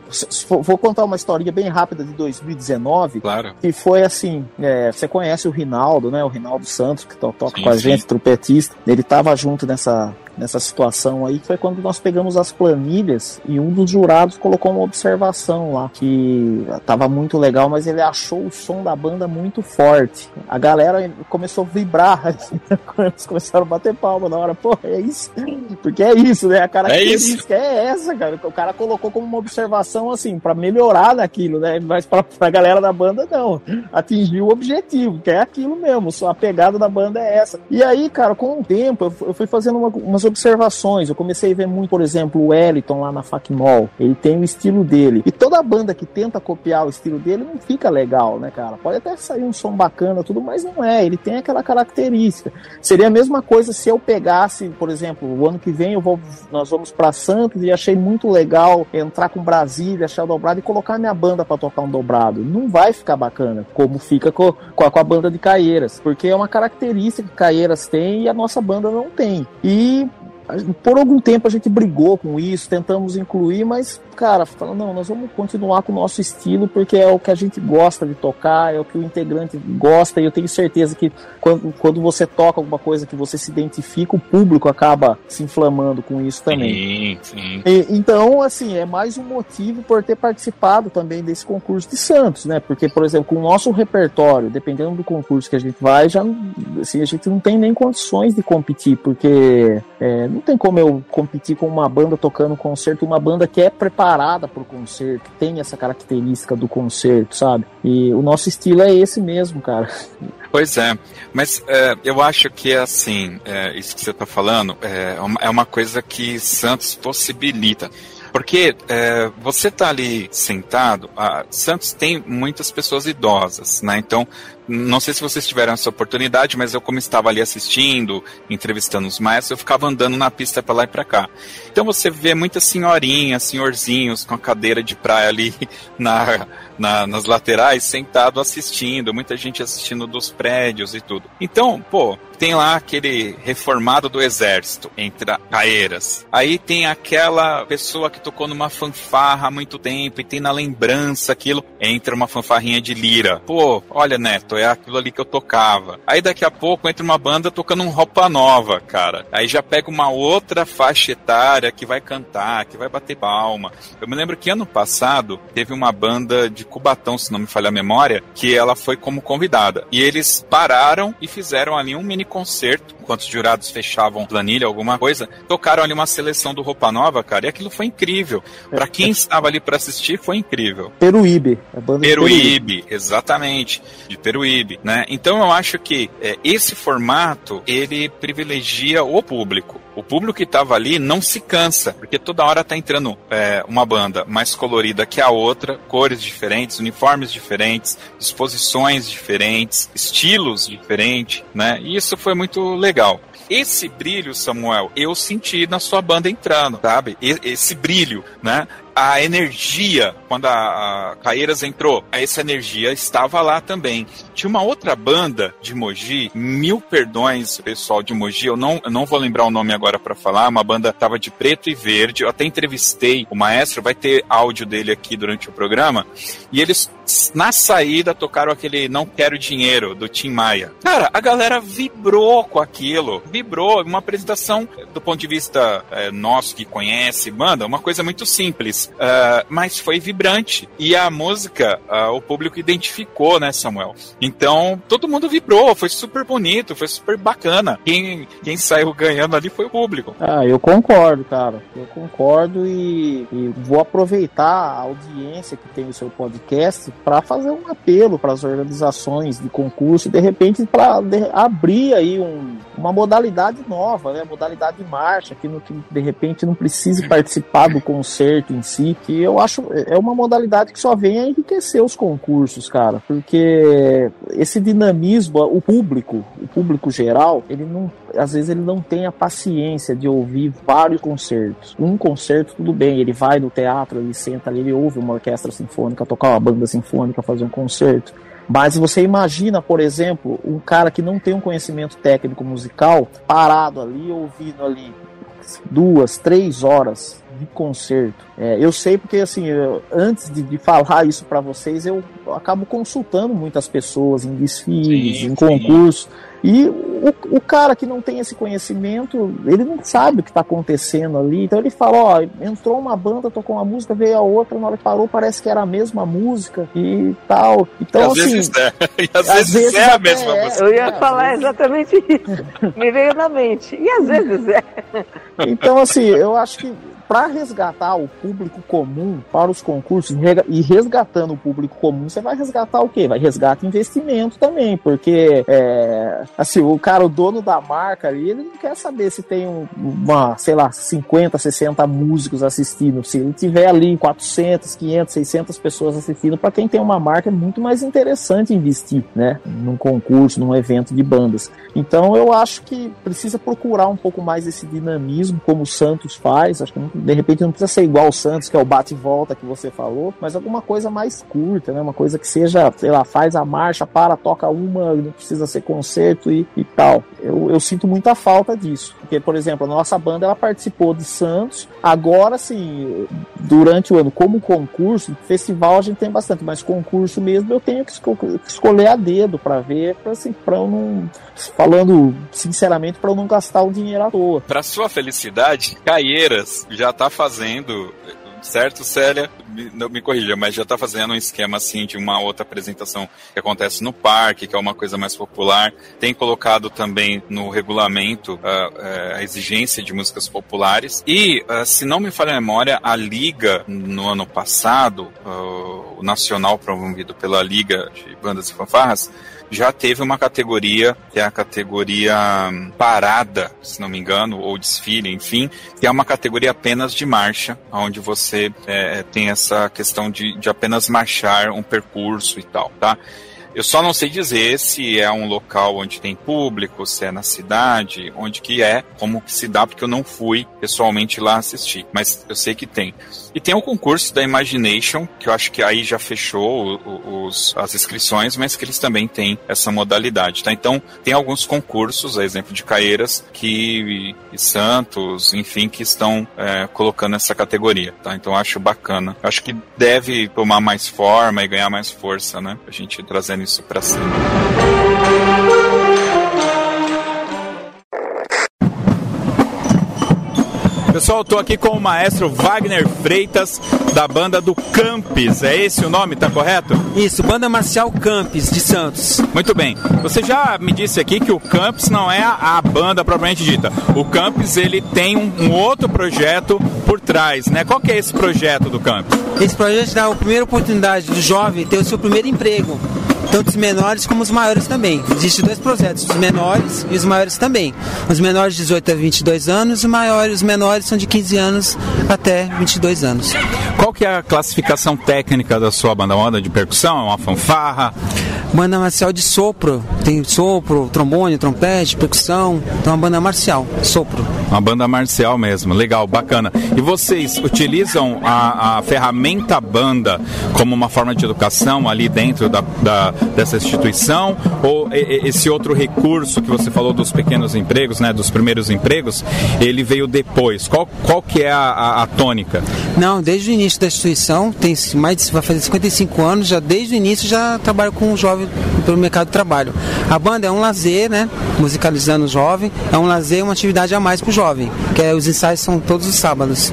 vou contar uma historinha bem rápida de 2019, claro. que foi assim, é, você conhece o Rinaldo, né? O Rinaldo Santos, que toca sim, com a sim. gente, trompetista. Ele estava junto nessa, nessa situação aí, foi quando nós pegamos as planilhas e um dos jurados colocou uma observação lá que tava muito legal, mas ele achou o som da banda muito forte. A galera começou a vibrar, [laughs] assim, eles começaram a bater palma na hora, pô, é isso, porque é isso, né? A característica é, é essa, cara. O cara colocou como uma observação assim, para melhorar naquilo, né? Mas pra, pra galera da banda, não. Atingiu o objetivo, que é aquilo mesmo, só a pegada da banda é essa. E aí, cara, com o tempo, eu fui fazendo uma, umas observações. Eu comecei a ver muito, por exemplo, o Wellington lá na Facmol. Ele tem o estilo dele. E toda banda que tenta copiar o estilo dele não fica legal, né, cara? Pode até sair um som bacana, tudo, mas não é. Ele tem aquela característica. Seria a mesma coisa se eu pegasse, por exemplo, o ano que vem eu vou, nós vamos para Santos e achei muito legal entrar com Brasília, achar dobrado e colocar minha banda para tocar um dobrado. Não vai ficar bacana, como fica com, com, a, com a banda de Caieiras, porque é uma característica que Caieiras tem e a nossa banda não tem. E por algum tempo a gente brigou com isso, tentamos incluir, mas cara, fala, não, nós vamos continuar com o nosso estilo porque é o que a gente gosta de tocar, é o que o integrante gosta, e eu tenho certeza que quando, quando você toca alguma coisa que você se identifica, o público acaba se inflamando com isso também. Sim, sim. E, então, assim, é mais um motivo por ter participado também desse concurso de Santos, né? Porque, por exemplo, com o nosso repertório, dependendo do concurso que a gente vai, já assim, a gente não tem nem condições de competir, porque é, não tem como eu competir com uma banda tocando concerto, uma banda que é preparada para o concerto, tem essa característica do concerto, sabe? E o nosso estilo é esse mesmo, cara. Pois é, mas é, eu acho que é assim, é, isso que você está falando é é uma coisa que Santos possibilita. Porque é, você tá ali sentado, a Santos tem muitas pessoas idosas, né? Então, não sei se vocês tiveram essa oportunidade, mas eu como estava ali assistindo, entrevistando os maestros, eu ficava andando na pista para lá e para cá. Então você vê muitas senhorinhas, senhorzinhos com a cadeira de praia ali [laughs] na, na, nas laterais, sentado assistindo, muita gente assistindo dos prédios e tudo. Então, pô, tem lá aquele reformado do exército, entre caeiras. Aí tem aquela pessoa que tocou numa fanfarra há muito tempo e tem na lembrança aquilo, entra uma fanfarrinha de lira. Pô, olha, Neto, é aquilo ali que eu tocava. Aí daqui a pouco entra uma banda tocando um roupa nova, cara. Aí já pega uma outra faixa etária que vai cantar, que vai bater palma. Eu me lembro que ano passado teve uma banda de Cubatão, se não me falha a memória, que ela foi como convidada. E eles pararam e fizeram ali um mini concerto, enquanto os jurados fechavam planilha, alguma coisa, tocaram ali uma seleção do Roupa Nova, cara, e aquilo foi incrível. Para quem estava ali para assistir, foi incrível. Peruíbe, a banda Peruíbe, Peruíbe, exatamente, de Peruíbe, né? Então eu acho que é, esse formato, ele privilegia o público. O público que estava ali não se cansa, porque toda hora tá entrando é, uma banda mais colorida que a outra, cores diferentes, uniformes diferentes, disposições diferentes, estilos diferentes, né? E isso foi muito legal. Esse brilho, Samuel, eu senti na sua banda entrando, sabe? Esse brilho, né? A energia, quando a, a Caeiras entrou, essa energia estava lá também. Tinha uma outra banda de Mogi, mil perdões, pessoal de Mogi, eu não, eu não vou lembrar o nome agora para falar, uma banda tava de preto e verde, eu até entrevistei o maestro, vai ter áudio dele aqui durante o programa, e eles na saída tocaram aquele Não Quero Dinheiro, do Tim Maia. Cara, a galera vibrou com aquilo, vibrou, uma apresentação do ponto de vista é, nosso que conhece banda, uma coisa muito simples, uh, mas foi vibrante. E a música, uh, o público identificou, né, Samuel? Então, todo mundo vibrou, foi super bonito, foi super bacana. Quem, quem saiu ganhando ali foi o público. Ah, eu concordo, cara. Eu concordo e, e vou aproveitar a audiência que tem o seu podcast para fazer um apelo para as organizações de concurso, de repente, para abrir aí um, uma modalidade nova, né? Modalidade de marcha, que, no, que de repente não precise participar do concerto em si si, que eu acho é uma modalidade que só vem a enriquecer os concursos, cara, porque esse dinamismo, o público, o público geral, ele não, às vezes ele não tem a paciência de ouvir vários concertos. Um concerto, tudo bem, ele vai no teatro, ele senta ali, ele ouve uma orquestra sinfônica, tocar uma banda sinfônica, fazer um concerto. Mas você imagina, por exemplo, um cara que não tem um conhecimento técnico musical parado ali, ouvindo ali duas, três horas de concerto. É, eu sei porque, assim, eu, antes de, de, falar isso para vocês, eu, eu, acabo consultando muitas pessoas em desfiles, sim, em concursos. E o, o, cara que não tem esse conhecimento, ele não sabe o que está acontecendo ali. Então ele fala: Ó, entrou uma banda, tocou uma música, veio a outra, na hora que parou, parece que era a mesma música e tal. Então, e às assim. Vezes é. [laughs] E às, às vezes, vezes é a mesma é. música. Eu ia falar exatamente isso. [laughs] Me veio na mente. E às vezes é. Então, assim, eu acho que para resgatar o público comum para os concursos e resgatando o público comum, você vai resgatar o quê? Vai resgatar investimento também, porque é, assim, o cara, o dono da marca ali, ele não quer saber se tem um, uma, sei lá, 50, 60 músicos assistindo. Se ele tiver ali 400, 500, 600 pessoas assistindo, para quem tem uma marca é muito mais interessante investir, né? Num concurso, num evento de bandas. Então eu acho que precisa procurar um pouco mais esse dinamismo, como o Santos faz. Acho que de repente não precisa ser igual o Santos, que é o bate e volta que você falou, mas alguma coisa mais curta, né? Uma coisa que seja, sei lá, faz a marcha, para, toca uma, não precisa ser concerto e, e tal. Eu, eu sinto muita falta disso. Porque, por exemplo, a nossa banda ela participou de Santos. Agora, assim, durante o ano, como concurso, festival a gente tem bastante, mas concurso mesmo eu tenho que, esco escolher a dedo para ver, pra, assim, para eu não. Falando sinceramente, para eu não gastar o dinheiro à toa. Para sua felicidade, Caieiras já tá fazendo certo, Célia? Me, não me corrija, mas já está fazendo um esquema assim de uma outra apresentação que acontece no parque, que é uma coisa mais popular. Tem colocado também no regulamento uh, a exigência de músicas populares. E, uh, se não me falha a memória, a Liga, no ano passado, uh, o nacional promovido pela Liga de Bandas e Fanfarras, já teve uma categoria, que é a categoria hum, parada, se não me engano, ou desfile, enfim, que é uma categoria apenas de marcha, onde você é, tem essa questão de, de apenas marchar um percurso e tal, tá? Eu só não sei dizer se é um local onde tem público, se é na cidade, onde que é, como que se dá, porque eu não fui pessoalmente lá assistir, mas eu sei que tem. E tem o concurso da Imagination, que eu acho que aí já fechou os, as inscrições, mas que eles também têm essa modalidade, tá? Então, tem alguns concursos, a exemplo de Caeiras, que e Santos, enfim, que estão é, colocando essa categoria, tá? Então, acho bacana. Acho que deve tomar mais forma e ganhar mais força, né? A gente trazendo isso para cima. Pessoal, estou aqui com o maestro Wagner Freitas, da banda do Campes. É esse o nome, tá correto? Isso, Banda Marcial Campes, de Santos. Muito bem. Você já me disse aqui que o Campes não é a, banda propriamente dita. O Campes, ele tem um, um, outro projeto por trás, né? Qual que é esse projeto do Campes? Esse projeto dá a primeira oportunidade do jovem ter o seu primeiro emprego tanto os menores como os maiores também. Existem dois projetos, os menores e os maiores também. Os menores de 18 a 22 anos, os maiores, os menores são de 15 anos até 22 anos. Qual que é a classificação técnica da sua banda? Banda de percussão, uma fanfarra? Banda marcial de sopro. Tem sopro, trombone, trompete, percussão. Então uma banda marcial, sopro. Uma banda marcial mesmo, legal, bacana. E vocês utilizam a, a ferramenta banda como uma forma de educação ali dentro da, da dessa instituição? Ou esse outro recurso que você falou dos pequenos empregos, né, dos primeiros empregos, ele veio depois? Qual, qual que é a, a, a tônica? Não, desde o início da instituição, tem mais vai fazer 55 anos, já desde o início já trabalho com o jovem pelo mercado de trabalho. A banda é um lazer, né, musicalizando o jovem, é um lazer, uma atividade a mais para o jovem, que é, os ensaios são todos os sábados.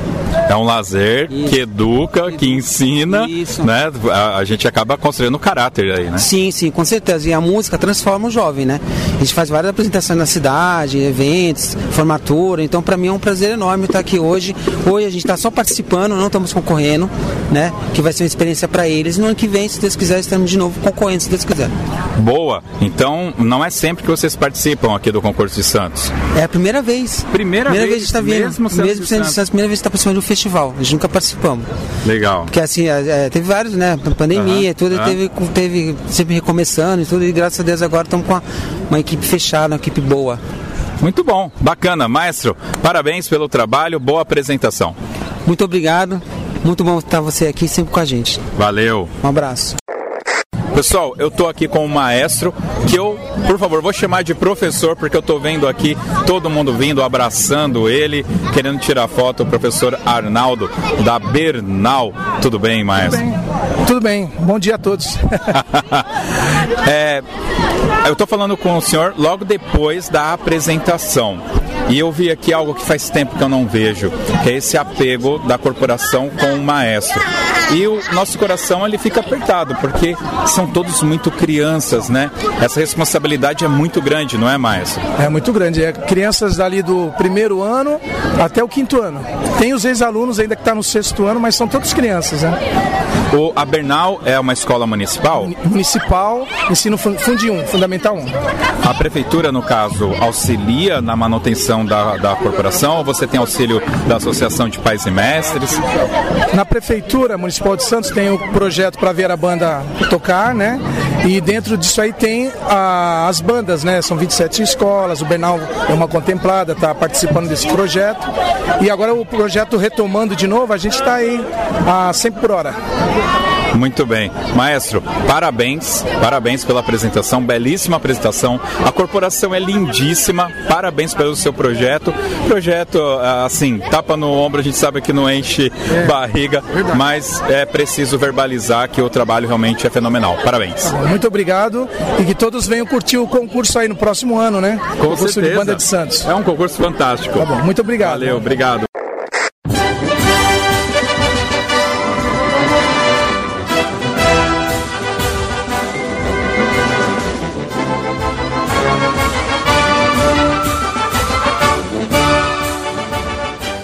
É um lazer Isso. que educa, que ensina, Isso. né? A, a, gente acaba construindo caráter aí, né? Sim, sim, com certeza. E a música transforma o jovem, né? A gente faz várias apresentações na cidade, eventos, formatura. Então, para mim é um prazer enorme estar aqui hoje. Hoje a gente está só participando, não estamos concorrendo né? Que vai ser uma experiência para eles. No ano que vem, se Deus quiser, estaremos de novo concorrendo, se Deus quiser. Boa. Então, não é sempre que vocês participam aqui do concurso de Santos. É a primeira vez. Primeira, primeira vez, vez que está vindo. Mesmo sendo mesmo de sendo de Santos. Santos, primeira vez que está participando de um festival. A gente nunca participamos. Legal. Porque assim, é, é, teve vários, né? Pandemia, Aham, tudo, aham. teve, teve sempre recomeçando e tudo, e graças a Deus agora estamos com uma, uma equipe fechada, uma equipe boa. Muito bom, bacana. Maestro, parabéns pelo trabalho, boa apresentação. Muito obrigado. Muito bom estar você aqui sempre com a gente. Valeu. Um abraço. Pessoal, eu tô aqui com o maestro, que eu, por favor, vou chamar de professor, porque eu tô vendo aqui todo mundo vindo, abraçando ele, querendo tirar foto, o professor Arnaldo, da Bernal. Tudo bem, maestro? Tudo bem, bom dia a todos. [laughs] É, eu tô falando com o senhor logo depois da apresentação. E eu vi aqui algo que faz tempo que eu não vejo, que é esse apego da corporação com o maestro. E o nosso coração ele fica apertado, porque são todos muito crianças, né? Essa responsabilidade é muito grande, não é, maestro? É muito grande, é crianças dali do primeiro ano até o quinto ano. Tem os ex-alunos ainda que estão no sexto ano, mas são todos crianças, né? O, a Bernal é uma escola municipal? Municipal, ensino fun- Fundi 1, Fundamental 1. A prefeitura, no caso, auxilia na manutenção da, da corporação você tem auxílio da Associação de Pais e Mestres? Na Prefeitura Municipal de Santos tem o projeto para ver a banda tocar, né? E dentro disso aí tem a- as bandas, né? São 27 escolas, o Bernal é uma contemplada, está participando desse projeto. E agora o projeto retomando de novo, a gente está aí a 100 por hora. Muito bem. Maestro, parabéns, parabéns pela apresentação, belíssima apresentação. A corporação é lindíssima, parabéns pelo seu projeto. Projeto, ah, assim, tapa no ombro, a gente sabe que não enche barriga, mas é preciso verbalizar que o trabalho realmente é fenomenal. Parabéns. Muito obrigado e que todos venham curtir o concurso aí no próximo ano, né? Com concurso de certeza. banda de Santos. É um concurso fantástico. Tá bom, muito obrigado. Valeu, obrigado.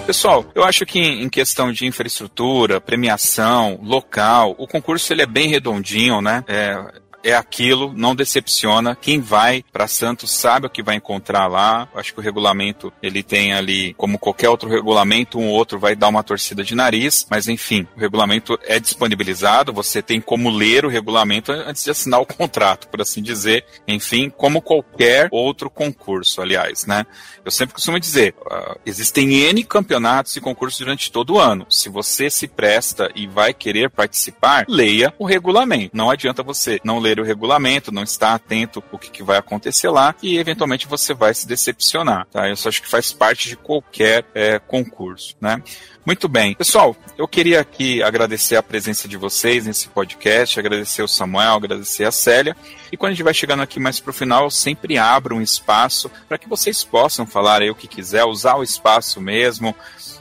Pessoal, eu acho que em questão de infraestrutura, premiação, local, o concurso ele é bem redondinho, né? É, é aquilo, não decepciona. Quem vai para Santos sabe o que vai encontrar lá. Acho que o regulamento ele tem ali, como qualquer outro regulamento, um ou outro vai dar uma torcida de nariz, mas enfim, o regulamento é disponibilizado. Você tem como ler o regulamento antes de assinar o [laughs] contrato, por assim dizer. Enfim, como qualquer outro concurso, aliás, né? Eu sempre costumo dizer, ah, existem N campeonatos e concursos durante todo o ano. Se você se presta e vai querer participar, leia o regulamento. Não adianta você não ler o regulamento, não estar atento o que, que vai acontecer lá e eventualmente você vai se decepcionar, tá? Só acho que faz parte de qualquer eh, concurso, né? Muito bem. Pessoal, eu queria aqui agradecer a presença de vocês nesse podcast, agradecer o Samuel, agradecer a Célia. E quando a gente vai chegando aqui mais pro final, eu sempre abro um espaço para que vocês possam falar aí o que quiser, usar o espaço mesmo,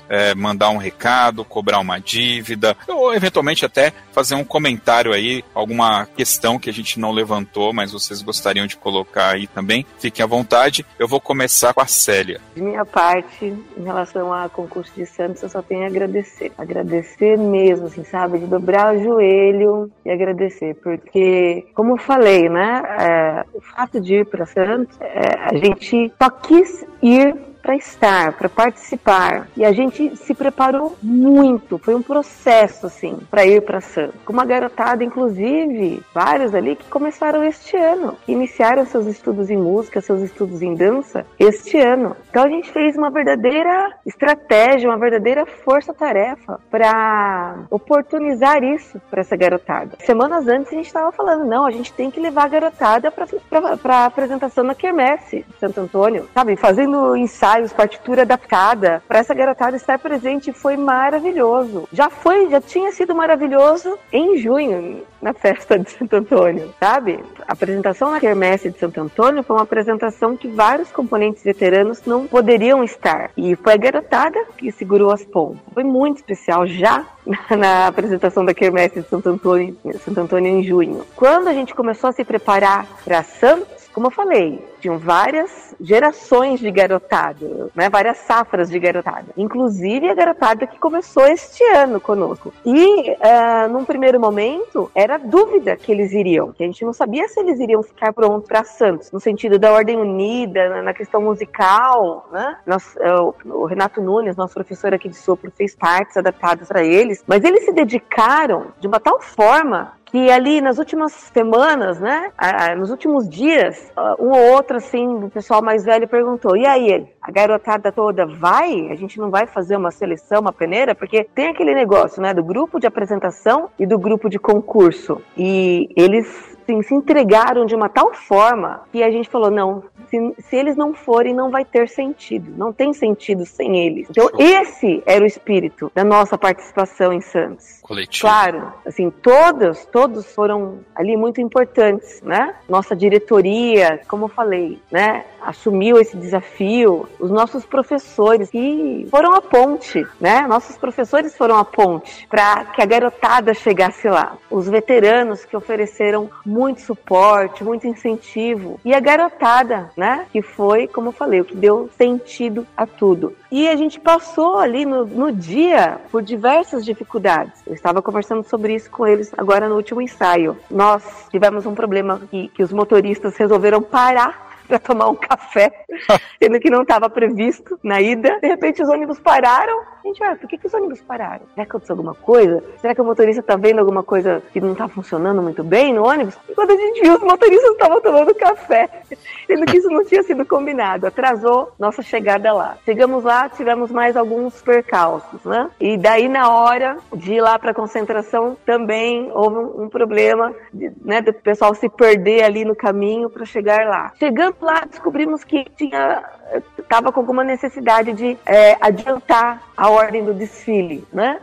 é, mandar um recado, cobrar uma dívida, ou eventualmente até fazer um comentário aí, alguma questão que a gente não levantou, mas vocês gostariam de colocar aí também. Fiquem à vontade. Eu vou começar com a Célia. De minha parte, em relação ao concurso de Santos, eu só tenho a agradecer. Agradecer mesmo, assim, sabe? De dobrar o joelho e agradecer. Porque, como eu falei, né? é, o fato de ir para Santos, é, a gente só quis ir para estar, para participar. E a gente se preparou muito. Foi um processo, assim, para ir para Santos. Com uma garotada, inclusive, vários ali que começaram este ano, que iniciaram seus estudos em música, seus estudos em dança este ano. Então a gente fez uma verdadeira estratégia, uma verdadeira força-tarefa para oportunizar isso para essa garotada. Semanas antes a gente estava falando, não, a gente tem que levar a garotada para apresentação na Quermesse Santo Antônio, sabe? Fazendo ensaios, partitura adaptada para essa garotada estar presente foi maravilhoso. Já foi, já tinha sido maravilhoso em junho na festa de Santo Antônio, sabe? A apresentação na Quermesse de Santo Antônio foi uma apresentação que vários componentes veteranos não poderiam estar e foi a garotada que segurou as pontas. Foi muito especial já [laughs] na apresentação da Quermesse de Santo Antônio, Santo Antônio em junho. Quando a gente começou a se preparar para Santos como eu falei, tinham várias gerações de garotada, né? Várias safras de garotada. Inclusive a garotada que começou este ano conosco. E uh, num primeiro momento era dúvida que eles iriam, que a gente não sabia se eles iriam ficar prontos para Santos, no sentido da ordem unida, na questão musical, né? Nós, uh, o Renato Nunes, nosso professor aqui de sopro, fez partes adaptadas para eles, mas eles se dedicaram de uma tal forma que ali nas últimas semanas, né, nos últimos dias, um ou outro assim do pessoal mais velho perguntou: "E aí, a garotada toda vai? A gente não vai fazer uma seleção, uma peneira, porque tem aquele negócio, né, do grupo de apresentação e do grupo de concurso. E eles assim, se entregaram de uma tal forma que a gente falou: não, se, se, eles não forem, não vai ter sentido. Não tem sentido sem eles. Então, esse era o espírito da nossa participação em Santos. Coletivo. Claro, assim, todos, todos foram ali muito importantes, né? Nossa diretoria, como eu falei, né? Assumiu esse desafio. Os nossos professores que foram a ponte, né? Nossos professores foram a ponte para que a garotada chegasse lá. Os veteranos que ofereceram muito suporte, muito incentivo. E a garotada, né? Que foi, como eu falei, o que deu sentido a tudo. E a gente passou ali no, no dia por diversas dificuldades. Eu estava conversando sobre isso com eles agora no último ensaio. Nós tivemos um problema que, que os motoristas resolveram parar [laughs] para tomar um café, [laughs] sendo que não estava previsto na ida. De repente os ônibus pararam. A gente, ué, por que, que os ônibus pararam? Será que aconteceu alguma coisa? Será que o motorista está vendo alguma coisa que não está funcionando muito bem no ônibus? E quando a gente viu, os motoristas estavam tomando café, sendo que isso não tinha sido combinado. Atrasou nossa chegada lá. Chegamos lá, tivemos mais alguns percalços, né? E daí, na hora de ir lá para a concentração, também houve um, um problema, de, né, do pessoal se perder ali no caminho para chegar lá. Chegando lá descobrimos que tinha estava com alguma necessidade de é, adiantar a ordem do desfile, né?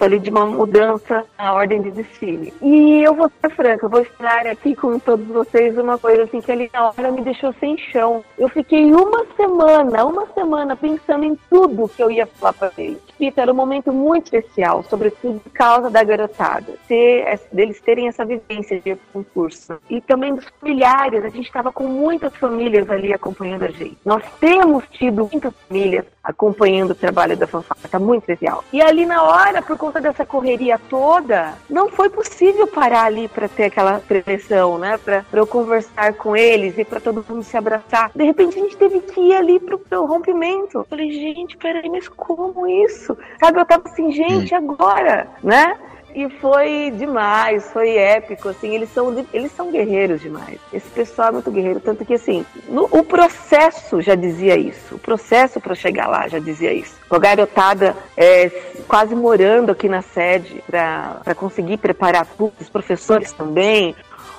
Ali de uma mudança na ordem de desfile. E eu vou ser franca, vou esperar aqui com todos vocês uma coisa assim que ali na hora me deixou sem chão. Eu fiquei uma semana, uma semana pensando em tudo que eu ia falar para eles. Pita, era um momento muito especial, sobretudo por causa da garotada, ter, deles terem essa vivência de concurso. E também dos familiares, a gente estava com muitas famílias ali acompanhando a gente. Nós temos tido muitas famílias acompanhando o trabalho da fanfarra, tá muito especial. E ali na hora, por conta dessa correria toda, não foi possível parar ali para ter aquela preleção, né? Para eu conversar com eles e para todo mundo se abraçar. De repente a gente teve que ir ali pro, pro rompimento. Eu falei, gente, peraí, mas como isso? Sabe, eu tava assim, gente, agora, né? E foi demais, foi épico, assim, eles são, eles são guerreiros demais. Esse pessoal é muito guerreiro, tanto que assim, no, o processo já dizia isso, o processo para chegar lá já dizia isso. A garotada é, quase morando aqui na sede para conseguir preparar tudo, os professores também,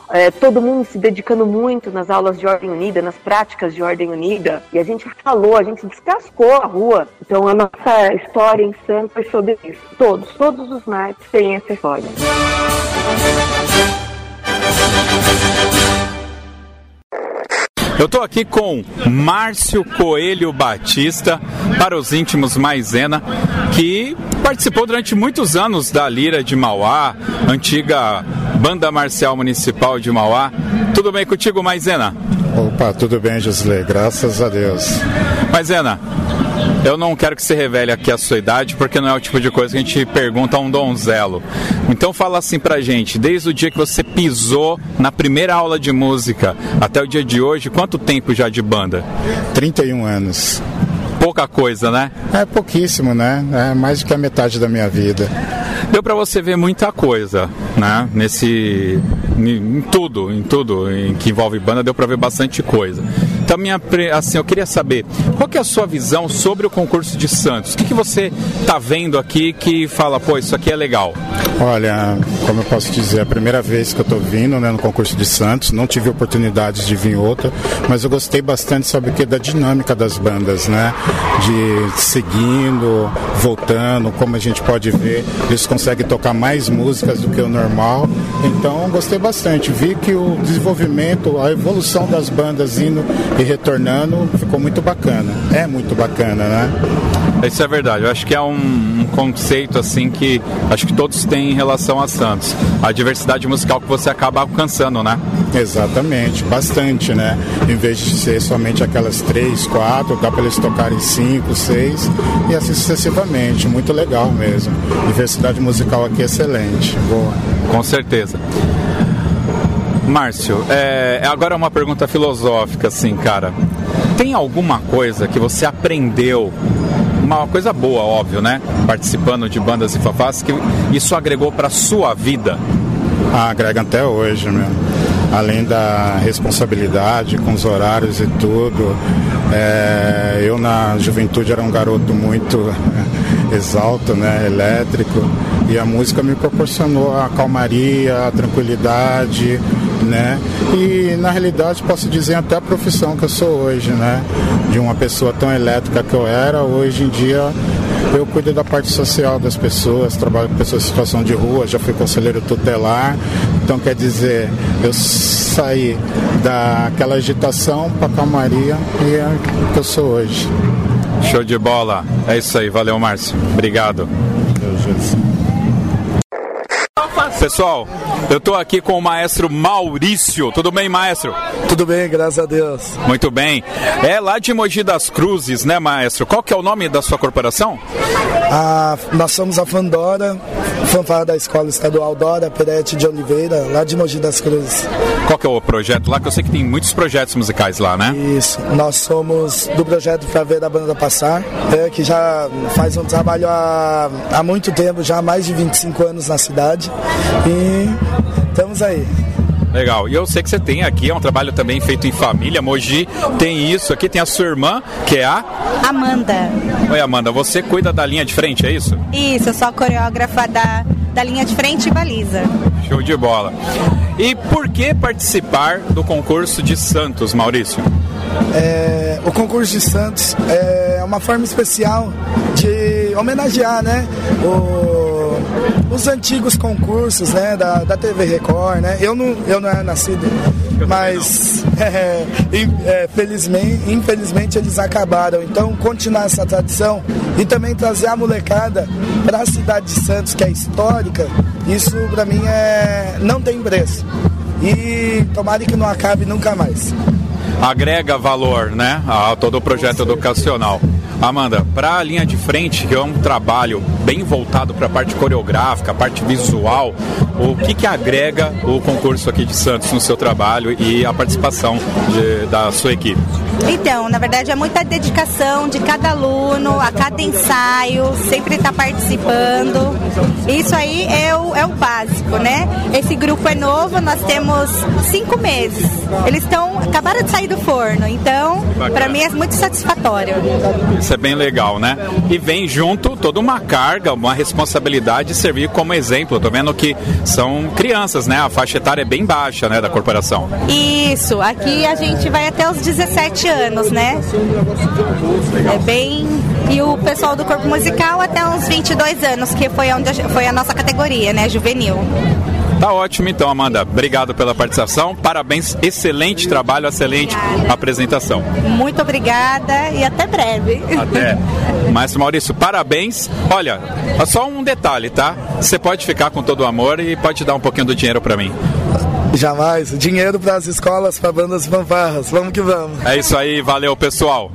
é, todo mundo se dedicando muito nas aulas de ordem unida, nas práticas de ordem unida, e a gente falou, a gente descascou a rua. Então a nossa história em Santos foi sobre isso. Todos, todos os naipes têm essa história. Eu estou aqui com Márcio Coelho Batista, para os íntimos Maisena, que participou durante muitos anos da Lira de Mauá, antiga Banda Marcial Municipal de Mauá. Tudo bem contigo, Maisena? Opa, tudo bem, Josilei, graças a Deus. Maisena, eu não quero que você revele aqui a sua idade, porque não é o tipo de coisa que a gente pergunta a um donzelo. Então fala assim pra gente, desde o dia que você pisou na primeira aula de música até o dia de hoje, quanto tempo já de banda? 31 anos. Pouca coisa, né? É pouquíssimo, né? É mais do que a metade da minha vida. Deu para você ver muita coisa, né? Nesse em tudo, em tudo em que envolve banda, deu para ver bastante coisa. Então, minha, assim, eu queria saber, qual que é a sua visão sobre o concurso de Santos? O que, que você está vendo aqui que fala, pô, isso aqui é legal? Olha, como eu posso dizer, é a primeira vez que eu estou vindo né, no concurso de Santos, não tive oportunidades de vir outra, mas eu gostei bastante, sabe o que, da dinâmica das bandas, né? De seguindo, voltando, como a gente pode ver, eles conseguem tocar mais músicas do que o normal, então gostei bastante. Vi que o desenvolvimento, a evolução das bandas indo e retornando ficou muito bacana. É muito bacana, né? Isso é verdade. Eu acho que é um, um, conceito assim que acho que todos têm em relação a Santos. A diversidade musical que você acaba alcançando, né? Exatamente, bastante, né? Em vez de ser somente aquelas três, quatro, dá para eles tocarem cinco, seis e assim sucessivamente. Muito legal mesmo. Diversidade musical aqui é excelente. Boa. Com certeza. Márcio, é, agora é uma pergunta filosófica, assim, cara. Tem alguma coisa que você aprendeu uma coisa boa, óbvio, né? Participando de bandas e fafás, que isso agregou para sua vida? Ah, agrega até hoje mesmo. Além da responsabilidade com os horários e tudo, é, eu na juventude era um garoto muito [laughs] exalto, né, elétrico, e a música me proporcionou a calmaria, a tranquilidade, né? E na realidade posso dizer até a profissão que eu sou hoje, né? De uma pessoa tão elétrica que eu era, hoje em dia eu cuido da parte social das pessoas, trabalho com pessoas em situação de rua, já fui conselheiro tutelar, então quer dizer, eu saí daquela agitação para calmaria e é o que eu sou hoje. Show de bola. É isso aí, valeu Márcio. Obrigado. Pessoal, eu estou aqui com o maestro Maurício. Tudo bem, maestro? Tudo bem, graças a Deus. Muito bem. É lá de Mogi das Cruzes, né, maestro? Qual que é o nome da sua corporação? Ah, nós somos a Fandora, fanfarra da Escola Estadual Dora Peretti de Oliveira, lá de Mogi das Cruzes. Qual que é o projeto lá? Que eu sei que tem muitos projetos musicais lá, né? Isso. Nós somos do projeto Pra Ver a Banda Passar, é, que já faz um trabalho há, há muito tempo, já há mais de 25 anos na cidade. E estamos aí. Legal. E eu sei que você tem aqui, é um trabalho também feito em família. Mogi tem isso aqui, tem a sua irmã, que é a Amanda. Oi, Amanda, você cuida da linha de frente, é isso? Isso, eu sou a coreógrafa da, da linha de frente e baliza. Show de bola. E por que participar do concurso de Santos, Maurício? É, o concurso de Santos é uma forma especial de homenagear, né? O os antigos concursos, né, da, da TV Record, né? Eu não, eu não era nascido, mas [laughs] é, é, felizmente, infelizmente eles acabaram. Então, continuar essa tradição e também trazer a molecada para a cidade de Santos, que é histórica, isso para mim é não tem preço. E tomara que não acabe nunca mais. Agrega valor, né, a todo o projeto educacional. Amanda, para a linha de frente, que é um trabalho bem voltado para a parte coreográfica, a parte visual, o que, que agrega o concurso aqui de Santos no seu trabalho e a participação de, da sua equipe? Então, na verdade, é muita dedicação de cada aluno, a cada ensaio, sempre está participando. Isso aí é o, é o básico, né? Esse grupo é novo, nós temos cinco meses. Eles estão acabaram de sair do forno, então, para mim é muito satisfatório. Isso é bem legal, né? E vem junto toda uma carga, uma responsabilidade de servir como exemplo. Tô vendo que são crianças, né? A faixa etária é bem baixa, né, da corporação. Isso, aqui a gente vai até os 17 anos, né? É bem e o pessoal do corpo musical até uns 22 anos, que foi onde foi a nossa categoria, né, juvenil. Tá ótimo então, Amanda. Obrigado pela participação. Parabéns, excelente trabalho, excelente obrigada. apresentação. Muito obrigada e até breve. Até. Maestro Maurício, parabéns. Olha, só um detalhe, tá? Você pode ficar com todo o amor e pode dar um pouquinho do dinheiro para mim. Jamais. Dinheiro para as escolas, para bandas fanfarras. Vamos que vamos. É isso aí. Valeu, pessoal.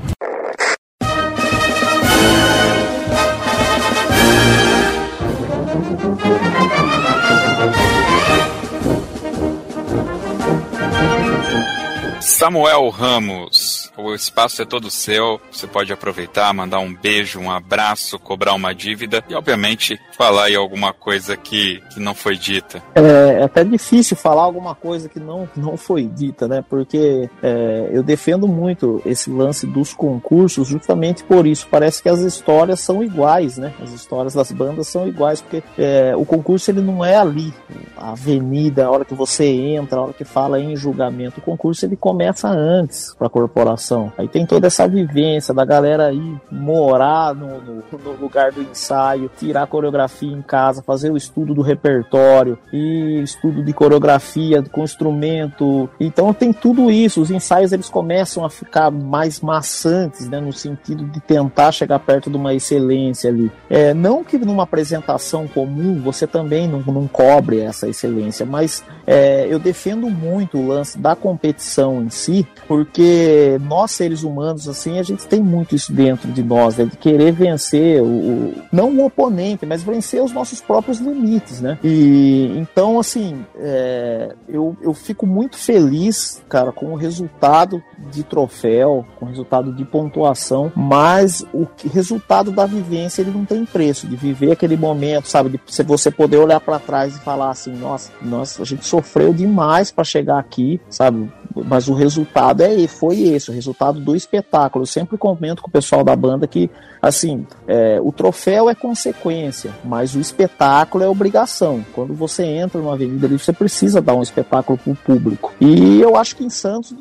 Samuel Ramos, o espaço é todo seu. Você pode aproveitar, mandar um beijo, um abraço, cobrar uma dívida e, obviamente, falar aí alguma coisa que, que não foi dita. É, é até difícil falar alguma coisa que não, não foi dita, né? Porque é, eu defendo muito esse lance dos concursos justamente por isso. Parece que as histórias são iguais, né? As histórias das bandas são iguais, porque é, o concurso ele não é ali, a avenida, a hora que você entra, a hora que fala em julgamento. O concurso ele começa antes para a corporação Aí tem toda essa vivência da galera aí morar no, no, no lugar do ensaio, tirar coreografia em casa, fazer o estudo do repertório e estudo de coreografia com instrumento. Então tem tudo isso. Os ensaios eles começam a ficar mais maçantes, né, no sentido de tentar chegar perto de uma excelência ali. É, não que numa apresentação comum você também não, não cobre essa excelência, mas é, eu defendo muito o lance da competição em si, porque nós seres humanos assim a gente tem muito isso dentro de nós, né, de querer vencer o, não o oponente, mas vencer os nossos próprios limites, né? E então assim é, eu, eu fico muito feliz, cara, com o resultado de troféu, com o resultado de pontuação, mas o resultado da vivência ele não tem preço, de viver aquele momento, sabe, de você poder olhar para trás e falar assim, nossa, nossa, a gente sofreu demais para chegar aqui, sabe? Mas o resultado é foi esse, o resultado do espetáculo. Eu sempre comento com o pessoal da banda que assim, é, o troféu é consequência, mas o espetáculo é obrigação. Quando você entra numa avenida ali, você precisa dar um espetáculo para o público. E eu acho que em Santos,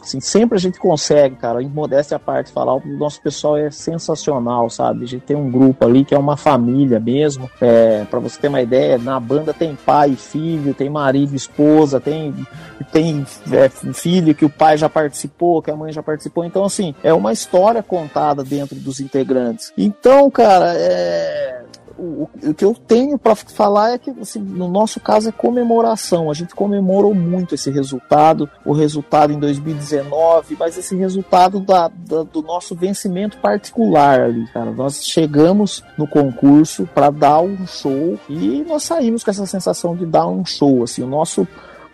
assim, sempre a gente consegue, cara, em modéstia à parte, falar, o nosso pessoal é sensacional, sabe? A gente tem um grupo ali que é uma família mesmo. É, para você ter uma ideia, na banda tem pai filho, tem marido esposa, tem, tem é, filho que o pai já participou, que a mãe já participou. Então, assim, é uma história contada dentro dos integrantes. Então, cara, é o, que eu tenho para falar é que, assim, no nosso caso, é comemoração. A gente comemorou muito esse resultado, o resultado em 2019, mas esse resultado da, da do nosso vencimento particular ali, cara. Nós chegamos no concurso para dar um show e nós saímos com essa sensação de dar um show. Assim, o nosso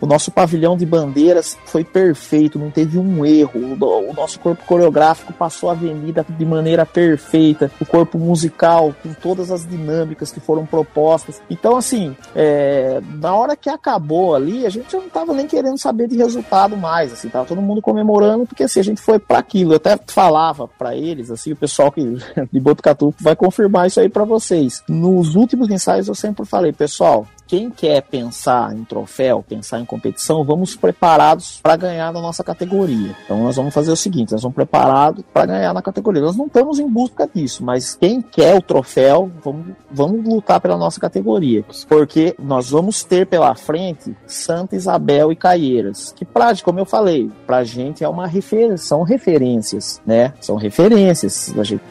o nosso pavilhão de bandeiras foi perfeito, não teve um erro. O nosso corpo coreográfico passou a avenida de maneira perfeita. O corpo musical, com todas as dinâmicas que foram propostas. Então, assim, é, na hora que acabou ali, a gente não estava nem querendo saber de resultado mais. Assim, tava todo mundo comemorando, porque assim, a gente foi para aquilo. Eu até falava para eles, assim, o pessoal que, [laughs] de Botucatu vai confirmar isso aí para vocês. Nos últimos ensaios eu sempre falei, pessoal, quem quer pensar em troféu, pensar em competição, vamos preparados para ganhar na nossa categoria. Então nós vamos fazer o seguinte, nós vamos preparados para ganhar na categoria. Nós não estamos em busca disso, mas quem quer o troféu, vamos, vamos lutar pela nossa categoria, porque nós vamos ter pela frente Santa Isabel e Caieiras, que pra, como eu falei, pra gente é uma referência, são referências, né? São referências. A gente,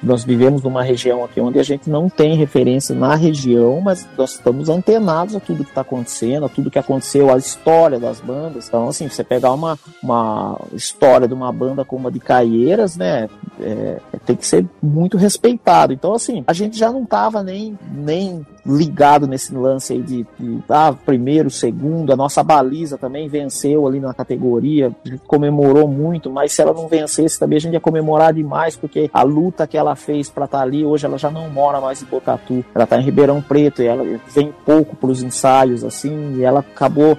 nós vivemos numa região aqui onde a gente não tem referência na região, mas nós estamos antenados a tudo que está acontecendo, a tudo que aconteceu, a história das bandas. Então, assim, você pegar uma, uma história de uma banda como a de Caieiras, né, é, tem que ser muito respeitado. Então, assim, a gente já não tava nem, nem ligado nesse lance aí de, de ah, primeiro, segundo, a nossa baliza também venceu ali na categoria, comemorou muito, mas se ela não vencesse também a gente ia comemorar demais, porque a luta que ela fez para estar tá ali, hoje ela já não mora mais em Botucatu, ela tá em Ribeirão Preto e ela vem pouco para os ensaios assim, e ela acabou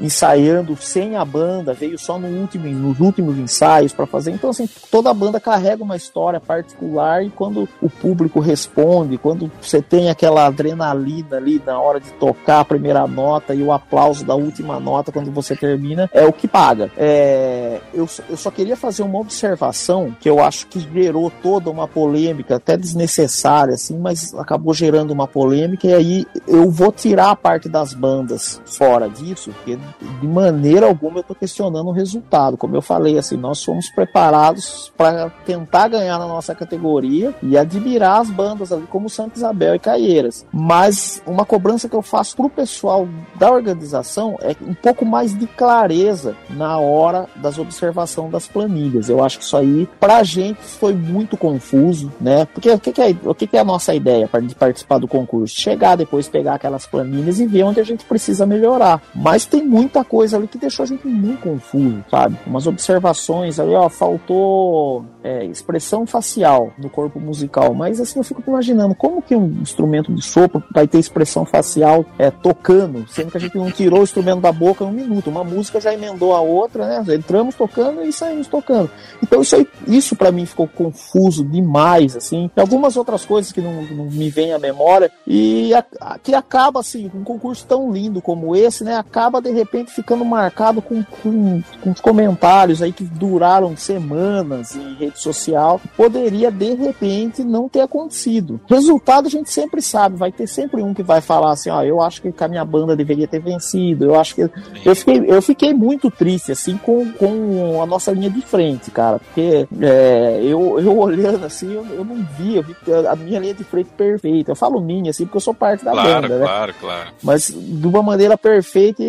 ensaiando sem a banda, veio só no último, nos últimos ensaios para fazer. Então, assim, toda a banda carrega uma história particular e quando o público responde, quando você tem aquela adrenalina ali na hora de tocar a primeira nota e o aplauso da última nota quando você termina, é o que paga. É, eu, eu só queria fazer uma observação que eu acho que gerou toda uma polêmica, até desnecessária, assim, mas acabou gerando uma polêmica, e aí eu vou tirar a parte das bandas fora disso, porque de maneira alguma eu estou questionando o resultado. Como eu falei, assim, nós somos preparados para tentar ganhar na nossa categoria e admirar as bandas ali como Santa Isabel e Caieiras. Mas uma cobrança que eu faço pro pessoal da organização é um pouco mais de clareza na hora das observações das planilhas. Eu acho que isso aí, pra gente, foi muito confuso, né? Porque o que, que é, o que, que é a nossa ideia de participar do concurso? Chegar depois, pegar aquelas planilhas e ver onde a gente precisa melhorar. Mas tem muita coisa ali que deixou a gente muito confuso, sabe? Umas observações ali, ó, faltou é, expressão facial no corpo musical, mas assim eu fico imaginando como que um instrumento de sopro vai ter expressão facial é, tocando, sendo que a gente não tirou o instrumento da boca em um minuto, uma música já emendou a outra, né? Entramos tocando e saímos tocando. Então isso isso para mim ficou confuso demais, assim. E algumas outras coisas que não, não me vêm à memória e a, a, que acaba assim, um concurso tão lindo como esse, né? Acaba de repente ficando marcado com, com, com comentários aí que duraram semanas em rede social, poderia de repente não ter acontecido. Resultado a gente sempre sabe, vai ter sempre um que vai falar assim, ó, eu acho que a minha banda deveria ter vencido, eu acho que eu fiquei, eu fiquei muito triste assim com, com a nossa linha de frente, cara, porque é, eu, eu olhando assim, eu, eu não vi, eu vi a minha linha de frente perfeita. Eu falo minha assim porque eu sou parte da claro, banda, né? Claro, claro. Mas de uma maneira perfeita,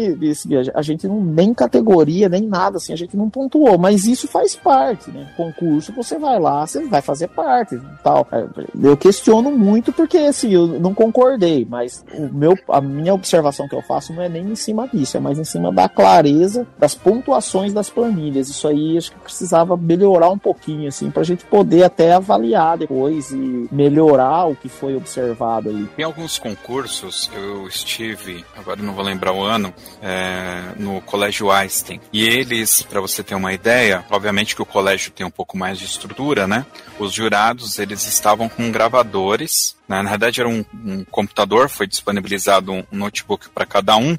a gente não nem categoria, nem nada assim, a gente não pontuou, mas isso faz parte, né? Concurso, você vai lá, você vai fazer parte, tal. Eu questiono muito porque assim, eu não concordei, mas o meu a minha observação que eu faço não é nem em cima disso, é mais em cima da clareza das pontuações das planilhas. Isso aí acho que precisava melhorar um pouquinho assim pra gente poder até avaliar depois e melhorar o que foi observado aí. Em alguns concursos eu estive, agora não vou lembrar o ano, é, no Colégio Einstein. E eles, para você ter uma ideia, obviamente que o colégio tem um pouco mais de estrutura, né? Os jurados, eles estavam com gravadores, né? na verdade era um, um computador, foi disponibilizado um notebook para cada um,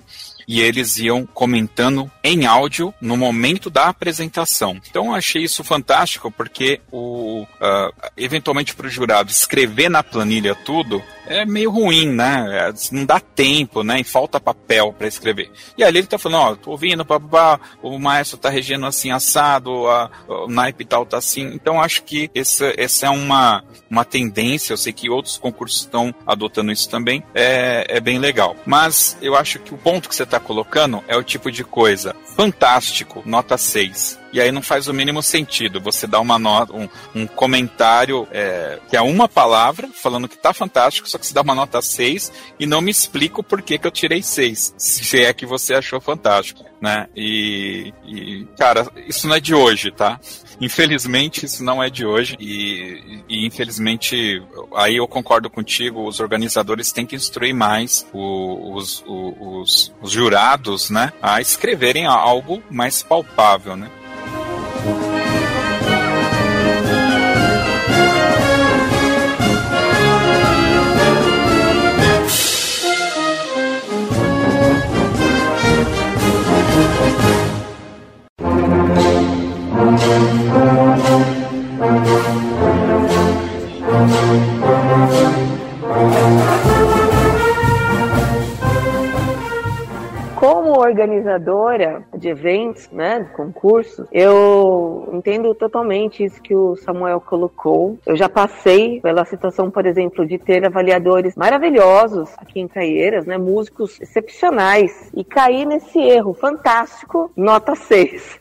e eles iam comentando em áudio no momento da apresentação. Então eu achei isso fantástico porque o uh, eventualmente para o jurado escrever na planilha tudo é meio ruim, né? Não dá tempo, né? E falta papel para escrever. E ali ele tá falando, ó, tô ouvindo, papá, o maestro tá regendo assim assado, a, o naipe tal tá assim. Então acho que essa, essa é uma, uma tendência, eu sei que outros concursos estão adotando isso também, é, é bem legal. Mas eu acho que o ponto que você tá colocando é o tipo de coisa fantástico, nota 6 e aí não faz o mínimo sentido você dar uma nota, um, um comentário é, que é uma palavra, falando que tá fantástico, só que você dá uma nota 6 e não me explica o porquê que eu tirei 6, se é que você achou fantástico, né? E, e, cara, isso não é de hoje, tá? Infelizmente, isso não é de hoje e, e infelizmente, aí eu concordo contigo, os organizadores têm que instruir mais os, os, os, os jurados, né, a escreverem algo mais palpável, né? Como organizadora de eventos, né, de concursos, eu entendo totalmente isso que o Samuel colocou. Eu já passei pela situação, por exemplo, de ter avaliadores maravilhosos aqui em Caieiras, né, músicos excepcionais, e cair nesse erro fantástico, nota 6.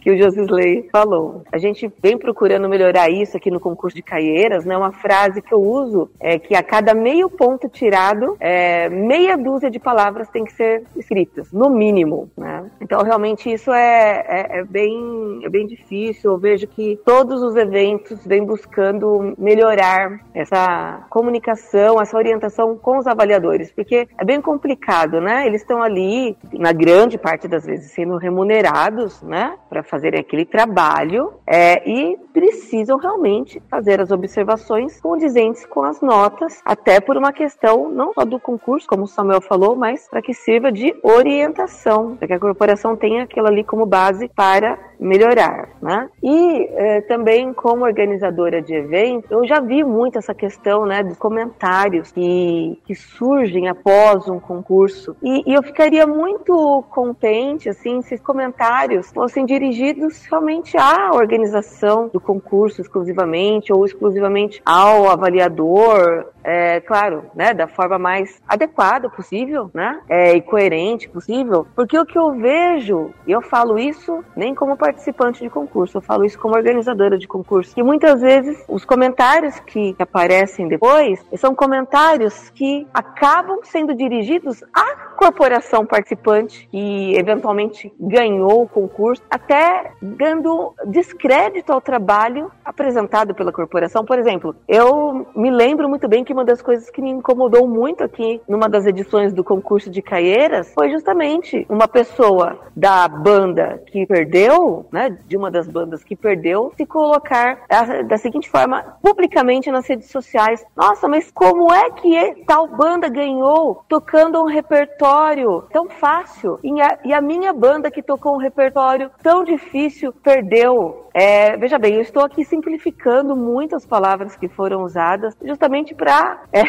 Que [laughs] o Josisley falou. A gente vem procurando melhorar isso aqui no concurso de Caieiras, né? Uma frase que eu uso é que a cada meio ponto tirado, é, meia dúzia de palavras tem que ser escritas, no mínimo, né? Então, realmente, isso é, é, é bem, é bem difícil. Eu vejo que todos os eventos vêm buscando melhorar essa comunicação, essa orientação com os avaliadores, porque é bem complicado, né? Eles estão ali, na grande parte das vezes, sendo remunerados né, para fazerem aquele trabalho é, e precisam realmente fazer as observações condizentes com as notas, até por uma questão não só do concurso, como o Samuel falou, mas para que sirva de orientação, para que a corporação tenha aquilo ali como base para melhorar, né? E é, também como organizadora de eventos, eu já vi muito essa questão, né, dos comentários que, que surgem após um concurso e, e eu ficaria muito contente, assim, se os comentários fossem dirigidos realmente à organização do concurso exclusivamente ou exclusivamente ao avaliador, é, claro, né, da forma mais adequada possível, né, é, e coerente possível, porque o que eu vejo, e eu falo isso nem como participante de concurso, eu falo isso como organizadora de concurso, que muitas vezes os comentários que aparecem depois são comentários que acabam sendo dirigidos à corporação participante que eventualmente ganhou o concurso, até dando descrédito ao trabalho apresentado pela corporação. Por exemplo, eu me lembro muito bem que uma das coisas que me incomodou muito aqui numa das edições do concurso de Caieiras foi justamente uma pessoa da banda que perdeu né, de uma das bandas que perdeu, se colocar da, da seguinte forma, publicamente nas redes sociais. Nossa, mas como é que tal banda ganhou tocando um repertório tão fácil? E a, e a minha banda que tocou um repertório tão difícil perdeu. É, veja bem, eu estou aqui simplificando muitas palavras que foram usadas justamente para é,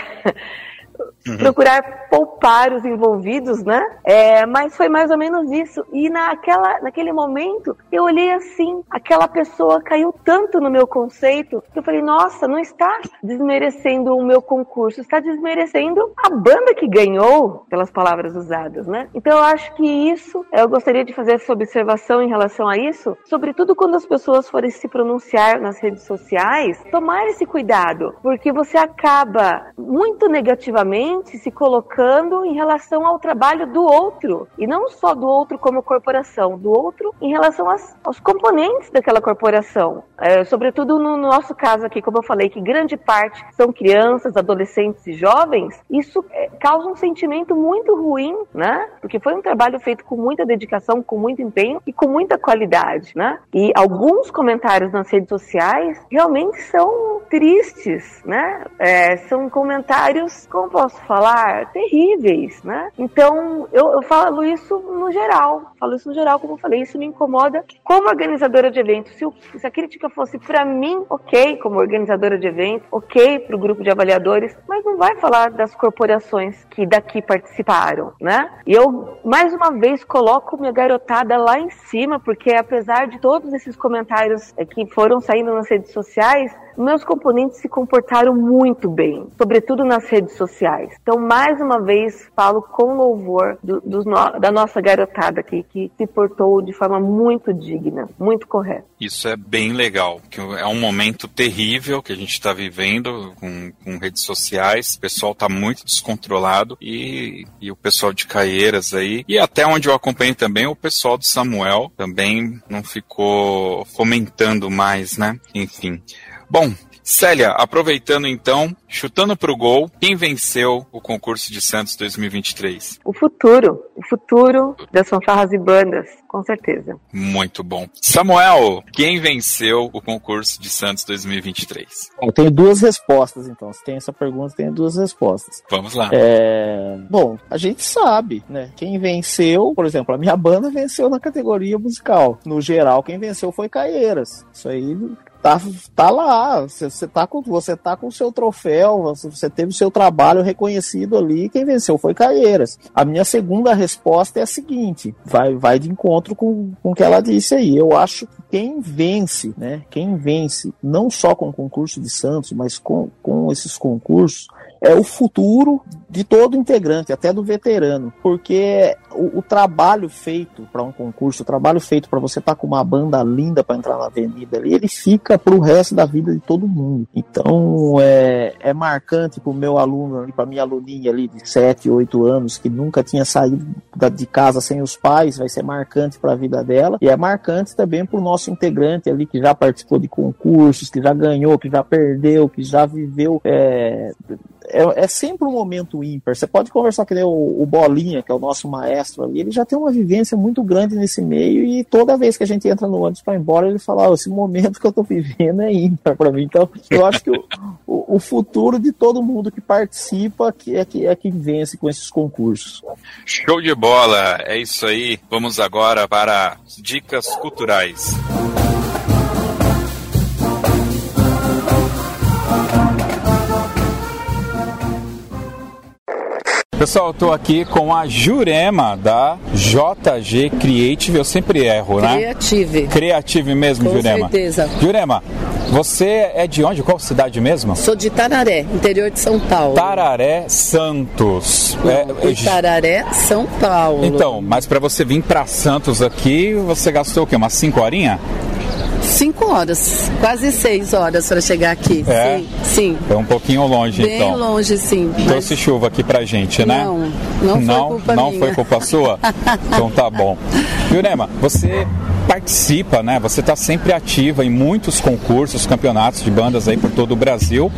Uhum. procurar poupar os envolvidos, né? É, mas foi mais ou menos isso. E naquela, naquele momento, eu olhei assim, aquela pessoa caiu tanto no meu conceito que eu falei, nossa, não está desmerecendo o meu concurso, está desmerecendo a banda que ganhou, pelas palavras usadas, né? Então eu acho que isso, eu gostaria de fazer essa observação em relação a isso, sobretudo quando as pessoas forem se pronunciar nas redes sociais, tomar esse cuidado, porque você acaba muito negativamente se colocando em relação ao trabalho do outro. E não só do outro como corporação, do outro em relação às, aos componentes daquela corporação. É, sobretudo no nosso caso aqui, como eu falei, que grande parte são crianças, adolescentes e jovens, isso é, causa um sentimento muito ruim, né? Porque foi um trabalho feito com muita dedicação, com muito empenho e com muita qualidade, né? E alguns comentários nas redes sociais realmente são tristes, né? É, são comentários, como posso falar, terríveis, né? Então, eu, eu falo isso no geral, falo isso no geral, como eu falei, isso me incomoda como organizadora de eventos. Se, se a crítica fosse para mim, ok, como organizadora de eventos, ok para o grupo de avaliadores, mas não vai falar das corporações que daqui participaram, né? E eu, mais uma vez, coloco minha garotada lá em cima, porque apesar de todos esses comentários eh, que foram saindo nas redes sociais, meus componentes se comportaram muito bem, sobretudo nas redes sociais. Então, mais uma vez, falo com louvor do, do, da nossa garotada aqui, que se portou de forma muito digna, muito correta. Isso é bem legal, que é um momento terrível que a gente está vivendo com, com, redes sociais, o pessoal está muito descontrolado e, e o pessoal de Caieiras aí, e até onde eu acompanhei também, o pessoal do Samuel também não ficou fomentando mais, né? Enfim. Bom, Célia, aproveitando então, chutando para o gol, quem venceu o concurso de Santos 2023? O futuro, o futuro das fanfarras e bandas, com certeza. Muito bom. Samuel, quem venceu o concurso de Santos 2023? Eu tenho duas respostas, então. Se tem essa pergunta, tenho duas respostas. Vamos lá. É... Bom, a gente sabe, né? Quem venceu, por exemplo, a minha banda venceu na categoria musical. No geral, quem venceu foi Caieiras. Isso aí tá, tá lá, você, você, tá com, você tá com o seu troféu, você, teve o seu trabalho reconhecido ali, quem venceu foi Caieiras. A minha segunda resposta é a seguinte, vai, vai de encontro com, com o que ela disse aí, eu acho que quem vence, né, quem vence, não só com o concurso de Santos, mas com, com esses concursos, é o futuro de todo integrante, até do veterano, porque o, o trabalho feito para um concurso, o trabalho feito para você estar tá com uma banda linda para entrar na avenida ali, ele fica para o resto da vida de todo mundo. Então é, é marcante para o meu aluno, para minha aluninha ali de 7, 8 anos, que nunca tinha saído de casa sem os pais, vai ser marcante para a vida dela, e é marcante também para o nosso integrante ali que já participou de concursos, que já ganhou, que já perdeu, que já viveu é, é, é, sempre um momento ímpar. Você pode conversar com o, o, Bolinha, que é o nosso maestro ali, ele já tem uma vivência muito grande nesse meio e toda vez que a gente entra no ônibus para ir embora, ele fala: oh, esse momento que eu estou vivendo é ímpar para mim. Então, eu acho que o, o, o, futuro de todo mundo que participa que é, que é que vence com esses concursos. Show de bola! É isso aí. Vamos agora para dicas culturais. Pessoal, eu tô aqui com a Jurema da JG Creative. Eu sempre erro, né? Creative. Creative mesmo, com Jurema. Com certeza. Jurema, você é de onde? Qual cidade mesmo? Sou de Tararé, interior de São Paulo. Tararé Santos. Não, é, Tararé, São Paulo. Então, mas para você vir para Santos aqui, você gastou o quê? Umas 5 horinhas? Cinco horas, quase seis horas para chegar aqui. É? Sim, sim. É um pouquinho longe, Bem então. Bem longe, sim. Trouxe mas... chuva aqui pra gente, né? Não, não foi não, culpa Não minha. foi culpa sua? [laughs] então tá bom. Jurema, você participa, né? Você está sempre ativa em muitos concursos, campeonatos de bandas aí por todo o Brasil.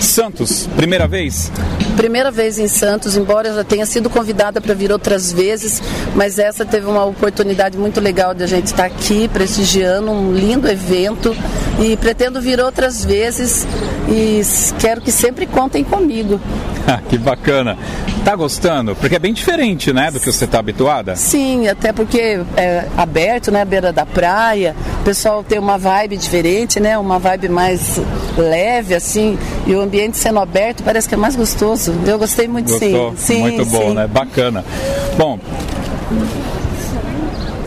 Santos, primeira vez? Primeira vez em Santos, embora eu já tenha sido convidada para vir outras vezes, mas essa teve uma oportunidade muito legal de a gente estar aqui prestigiando um lindo evento e pretendo vir outras vezes e quero que sempre contem comigo. [laughs] que bacana. Tá gostando? Porque é bem diferente, né, do que você está habituada? Sim, até porque é aberto, né, à beira da praia. O pessoal tem uma vibe diferente, né, uma vibe mais leve, assim. E o ambiente sendo aberto parece que é mais gostoso. Eu gostei muito, Gostou? sim. sim. Muito bom, sim. né? Bacana. Bom,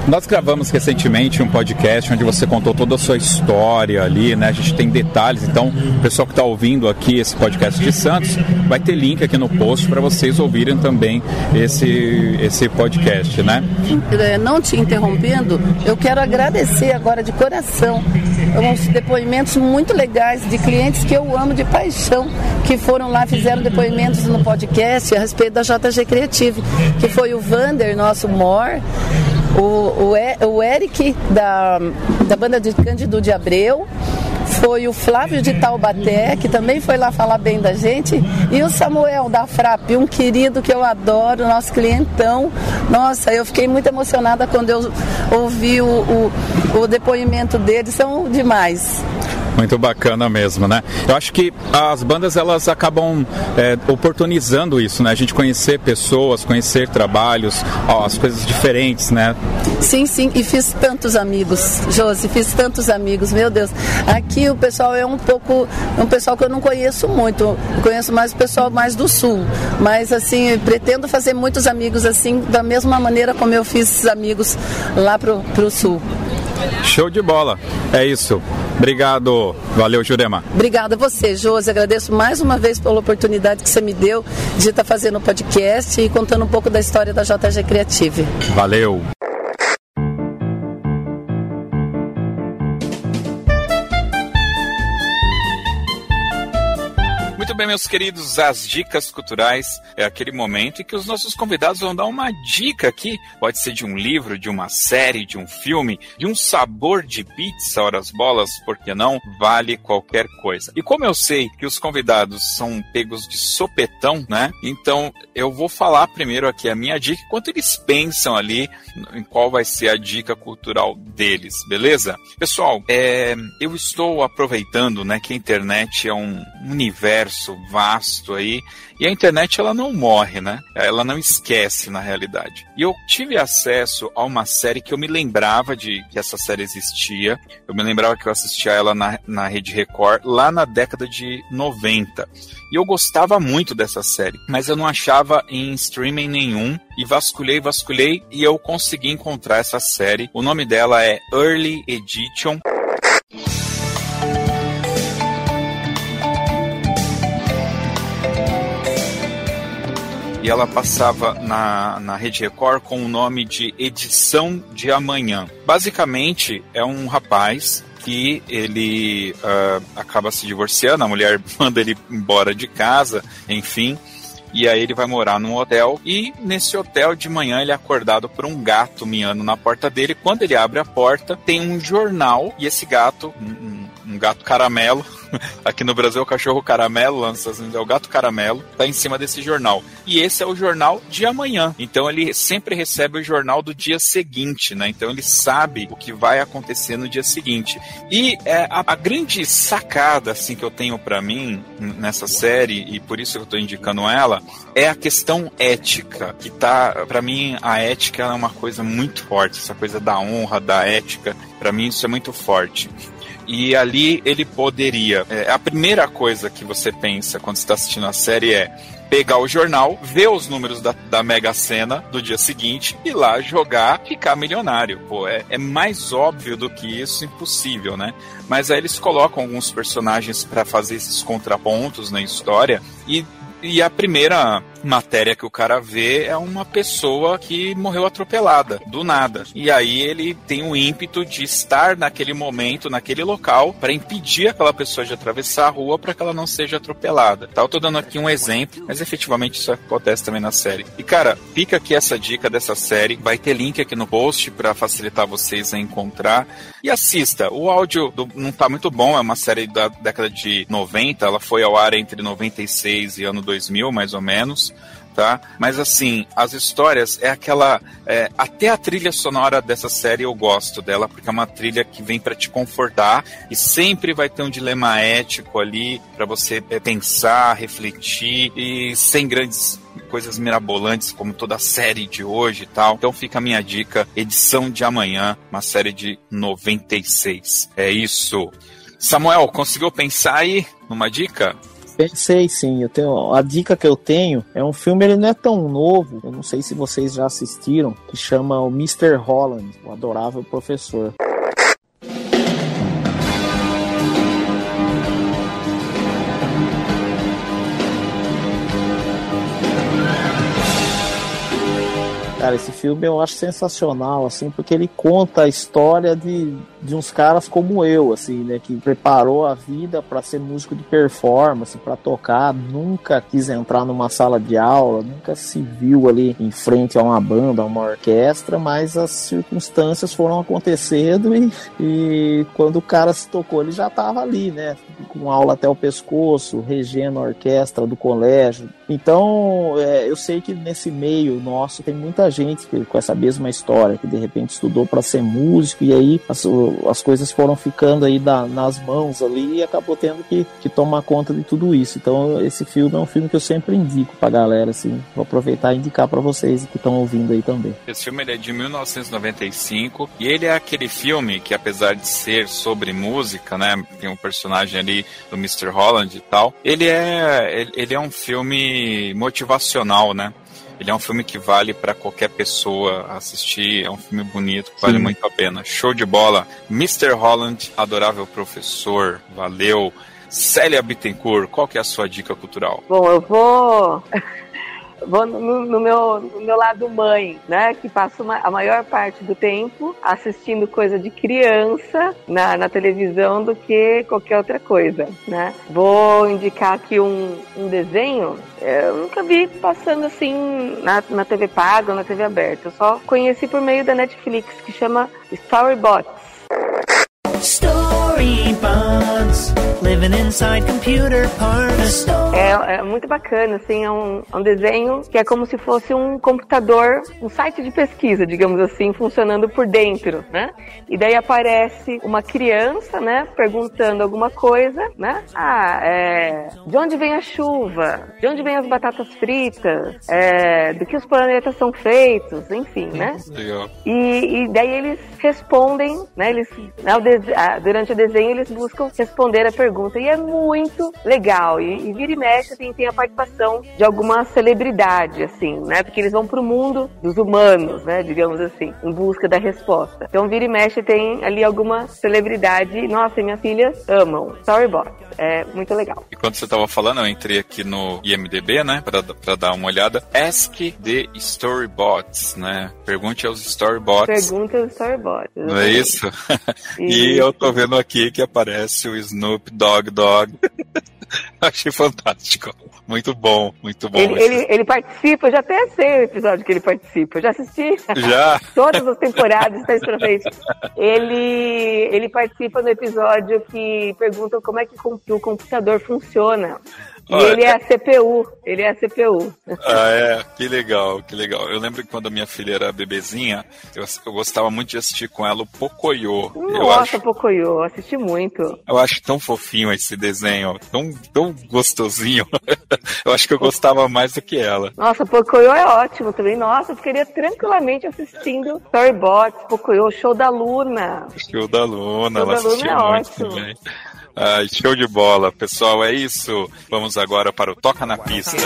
nós gravamos recentemente um podcast onde você contou toda a sua história ali, né? A gente tem detalhes, então o pessoal que está ouvindo aqui esse podcast de Santos vai ter link aqui no post para vocês ouvirem também esse, esse podcast, né? É, Não te interrompendo, eu quero agradecer agora de coração uns depoimentos muito legais de clientes que eu amo de paixão, que foram lá, fizeram depoimentos no podcast a respeito da JG Creative, que foi o Vander, nosso Mor, o, o, o Eric da, da banda de Cândido de Abreu, foi o Flávio de Taubaté, que também foi lá falar bem da gente, e o Samuel da FRAP, um querido que eu adoro, nosso clientão. Nossa, eu fiquei muito emocionada quando eu ouvi o, o, o depoimento deles, são demais. Muito bacana mesmo, né? Eu acho que as bandas elas acabam é, oportunizando isso, né? A gente conhecer pessoas, conhecer trabalhos, ó, as coisas diferentes, né? Sim, sim, e fiz tantos amigos, Josi, fiz tantos amigos, meu Deus. Aqui o pessoal é um pouco, um pessoal que eu não conheço muito, eu conheço mais o pessoal mais do sul, mas assim, pretendo fazer muitos amigos assim, da mesma maneira como eu fiz amigos lá pro, pro sul. Show de bola. É isso. Obrigado. Valeu, Jurema. Obrigada a você, Josi. Agradeço mais uma vez pela oportunidade que você me deu de estar fazendo o podcast e contando um pouco da história da JG Creative. Valeu. Muito bem, meus queridos, as dicas culturais é aquele momento em que os nossos convidados vão dar uma dica aqui. Pode ser de um livro, de uma série, de um filme, de um sabor de pizza, horas bolas, por que não? Vale qualquer coisa. E como eu sei que os convidados são pegos de sopetão, né? Então eu vou falar primeiro aqui a minha dica, enquanto eles pensam ali em qual vai ser a dica cultural deles, beleza? Pessoal, é, eu estou aproveitando, né, que a internet é um universo vasto aí e a internet ela não morre, né? Ela não esquece na realidade. E eu tive acesso a uma série que eu me lembrava de que essa série existia. Eu me lembrava que eu assistia ela na, na Rede Record lá na década de 90. E eu gostava muito dessa série, mas eu não achava em streaming nenhum. E vasculhei, vasculhei e eu consegui encontrar essa série. O nome dela é Early Edition. E ela passava na, na Rede Record com o nome de Edição de Amanhã. Basicamente, é um rapaz que ele uh, acaba se divorciando, a mulher [laughs] manda ele embora de casa, enfim. E aí ele vai morar num hotel e nesse hotel de manhã ele é acordado por um gato miando na porta dele. Quando ele abre a porta, tem um jornal e esse gato, um, um gato caramelo, [laughs] aqui no Brasil o cachorro caramelo, lá nos Estados Unidos é o gato caramelo, tá em cima desse jornal. E esse é o jornal de amanhã. Então ele sempre recebe o jornal do dia seguinte, né? Então ele sabe o que vai acontecer no dia seguinte. E é, a, a grande sacada assim que eu tenho para mim nessa série e por isso eu tô indicando ela é a questão ética, que tá, para mim a ética é uma coisa muito forte, essa coisa da honra, da ética, para mim isso é muito forte e ali ele poderia. É, a primeira coisa que você pensa quando está assistindo a série é pegar o jornal, ver os números da, da Mega Sena do dia seguinte e lá jogar, ficar milionário. Pô, é, é mais óbvio do que isso, impossível, né? Mas aí eles colocam alguns personagens para fazer esses contrapontos na história e e a primeira matéria que o cara vê é uma pessoa que morreu atropelada, do nada. E aí ele tem o ímpeto de estar naquele momento, naquele local, para impedir aquela pessoa de atravessar a rua para que ela não seja atropelada. Tá, eu tô dando aqui um exemplo, mas efetivamente isso acontece também na série. E cara, fica aqui essa dica dessa série, vai ter link aqui no post para facilitar vocês a encontrar. E assista, o áudio do, não tá muito bom, é uma série da década de 90, ela foi ao ar entre 96 e ano 2000, mais ou menos tá? Mas assim, as histórias é aquela. É, até a trilha sonora dessa série eu gosto dela, porque é uma trilha que vem para te confortar e sempre vai ter um dilema ético ali para você é, pensar, refletir e sem grandes coisas mirabolantes como toda a série de hoje e tal. Então fica a minha dica, edição de amanhã, uma série de 96. É isso. Samuel, conseguiu pensar aí numa dica? Pensei sim, eu tenho a dica que eu tenho é um filme ele não é tão novo, eu não sei se vocês já assistiram, que chama o Mr. Holland, o adorável professor. Cara, esse filme eu acho sensacional, assim, porque ele conta a história de, de uns caras como eu, assim, né, que preparou a vida para ser músico de performance, para tocar, nunca quis entrar numa sala de aula, nunca se viu ali em frente a uma banda, a uma orquestra, mas as circunstâncias foram acontecendo e, e quando o cara se tocou, ele já estava ali, né, com aula até o pescoço, regendo a orquestra do colégio. Então, é, eu sei que nesse meio nosso tem muita gente com essa mesma história, que de repente estudou para ser músico e aí as, as coisas foram ficando aí da, nas mãos ali e acabou tendo que, que tomar conta de tudo isso. Então esse filme é um filme que eu sempre indico pra galera, assim. Vou aproveitar e indicar para vocês que estão ouvindo aí também. Esse filme é de 1995 e ele é aquele filme que apesar de ser sobre música, né, tem um personagem ali do Mr. Holland e tal, ele é ele é um filme motivacional, né? Ele é um filme que vale para qualquer pessoa assistir. É um filme bonito, vale Sim. muito a pena. Show de bola. Mr. Holland, adorável professor, valeu. Célia Bittencourt, qual que é a sua dica cultural? Bom, eu vou vou no, no, meu, no meu lado mãe, né? Que passo uma, a maior parte do tempo assistindo coisa de criança na, na televisão do que qualquer outra coisa, né? Vou indicar aqui um, um desenho. Eu nunca vi passando assim na, na TV paga ou na TV aberta. Eu só conheci por meio da Netflix, que chama Storybots. Storybots, living inside computer parts. É, é, muito bacana, assim, é um, é um, desenho que é como se fosse um computador, um site de pesquisa, digamos assim, funcionando por dentro, né? E daí aparece uma criança, né, perguntando alguma coisa, né? Ah, é, de onde vem a chuva? De onde vem as batatas fritas? É, do que os planetas são feitos? Enfim, né? Legal. E, e daí eles respondem, né? Eles, né, durante o desenho eles buscam responder a pergunta e é muito legal. E, e vira e mexe assim, tem a participação de alguma celebridade, assim, né? Porque eles vão pro mundo dos humanos, né? Digamos assim, em busca da resposta. Então vira e mexe tem ali alguma celebridade. Nossa, minhas filhas amam. Storybots. É muito legal. E quando você tava falando, eu entrei aqui no IMDB, né? Pra, pra dar uma olhada. Ask the Storybots, né? Pergunte aos Storybots. Pergunte aos Storybots. Não é isso? [laughs] e eu tô vendo aqui que aparece o Snoop Dogg Dog. [laughs] Achei fantástico. Muito bom, muito bom. Ele, ele, ele, participa, eu já até sei o episódio que ele participa. Eu já assisti. Já? [laughs] Todas as temporadas, três pra frente. Ele, ele participa no episódio que perguntam como é que o computador funciona. E Olha, ele é a CPU, ele é a CPU. Ah, é? Que legal, que legal. Eu lembro que quando a minha filha era bebezinha, eu, eu gostava muito de assistir com ela o Pocoyo. Nossa, acho, Pocoyo, assisti muito. Eu acho tão fofinho esse desenho, tão, tão gostosinho. [laughs] eu acho que eu gostava mais do que ela. Nossa, Pocoyo é ótimo também. Nossa, eu ficaria tranquilamente assistindo Storybots, Pocoyo, Show da Luna. Show da Luna, Show ela da Luna é ótimo. Também. Ah, show de bola, pessoal, é isso. Vamos agora para o Toca na Pista.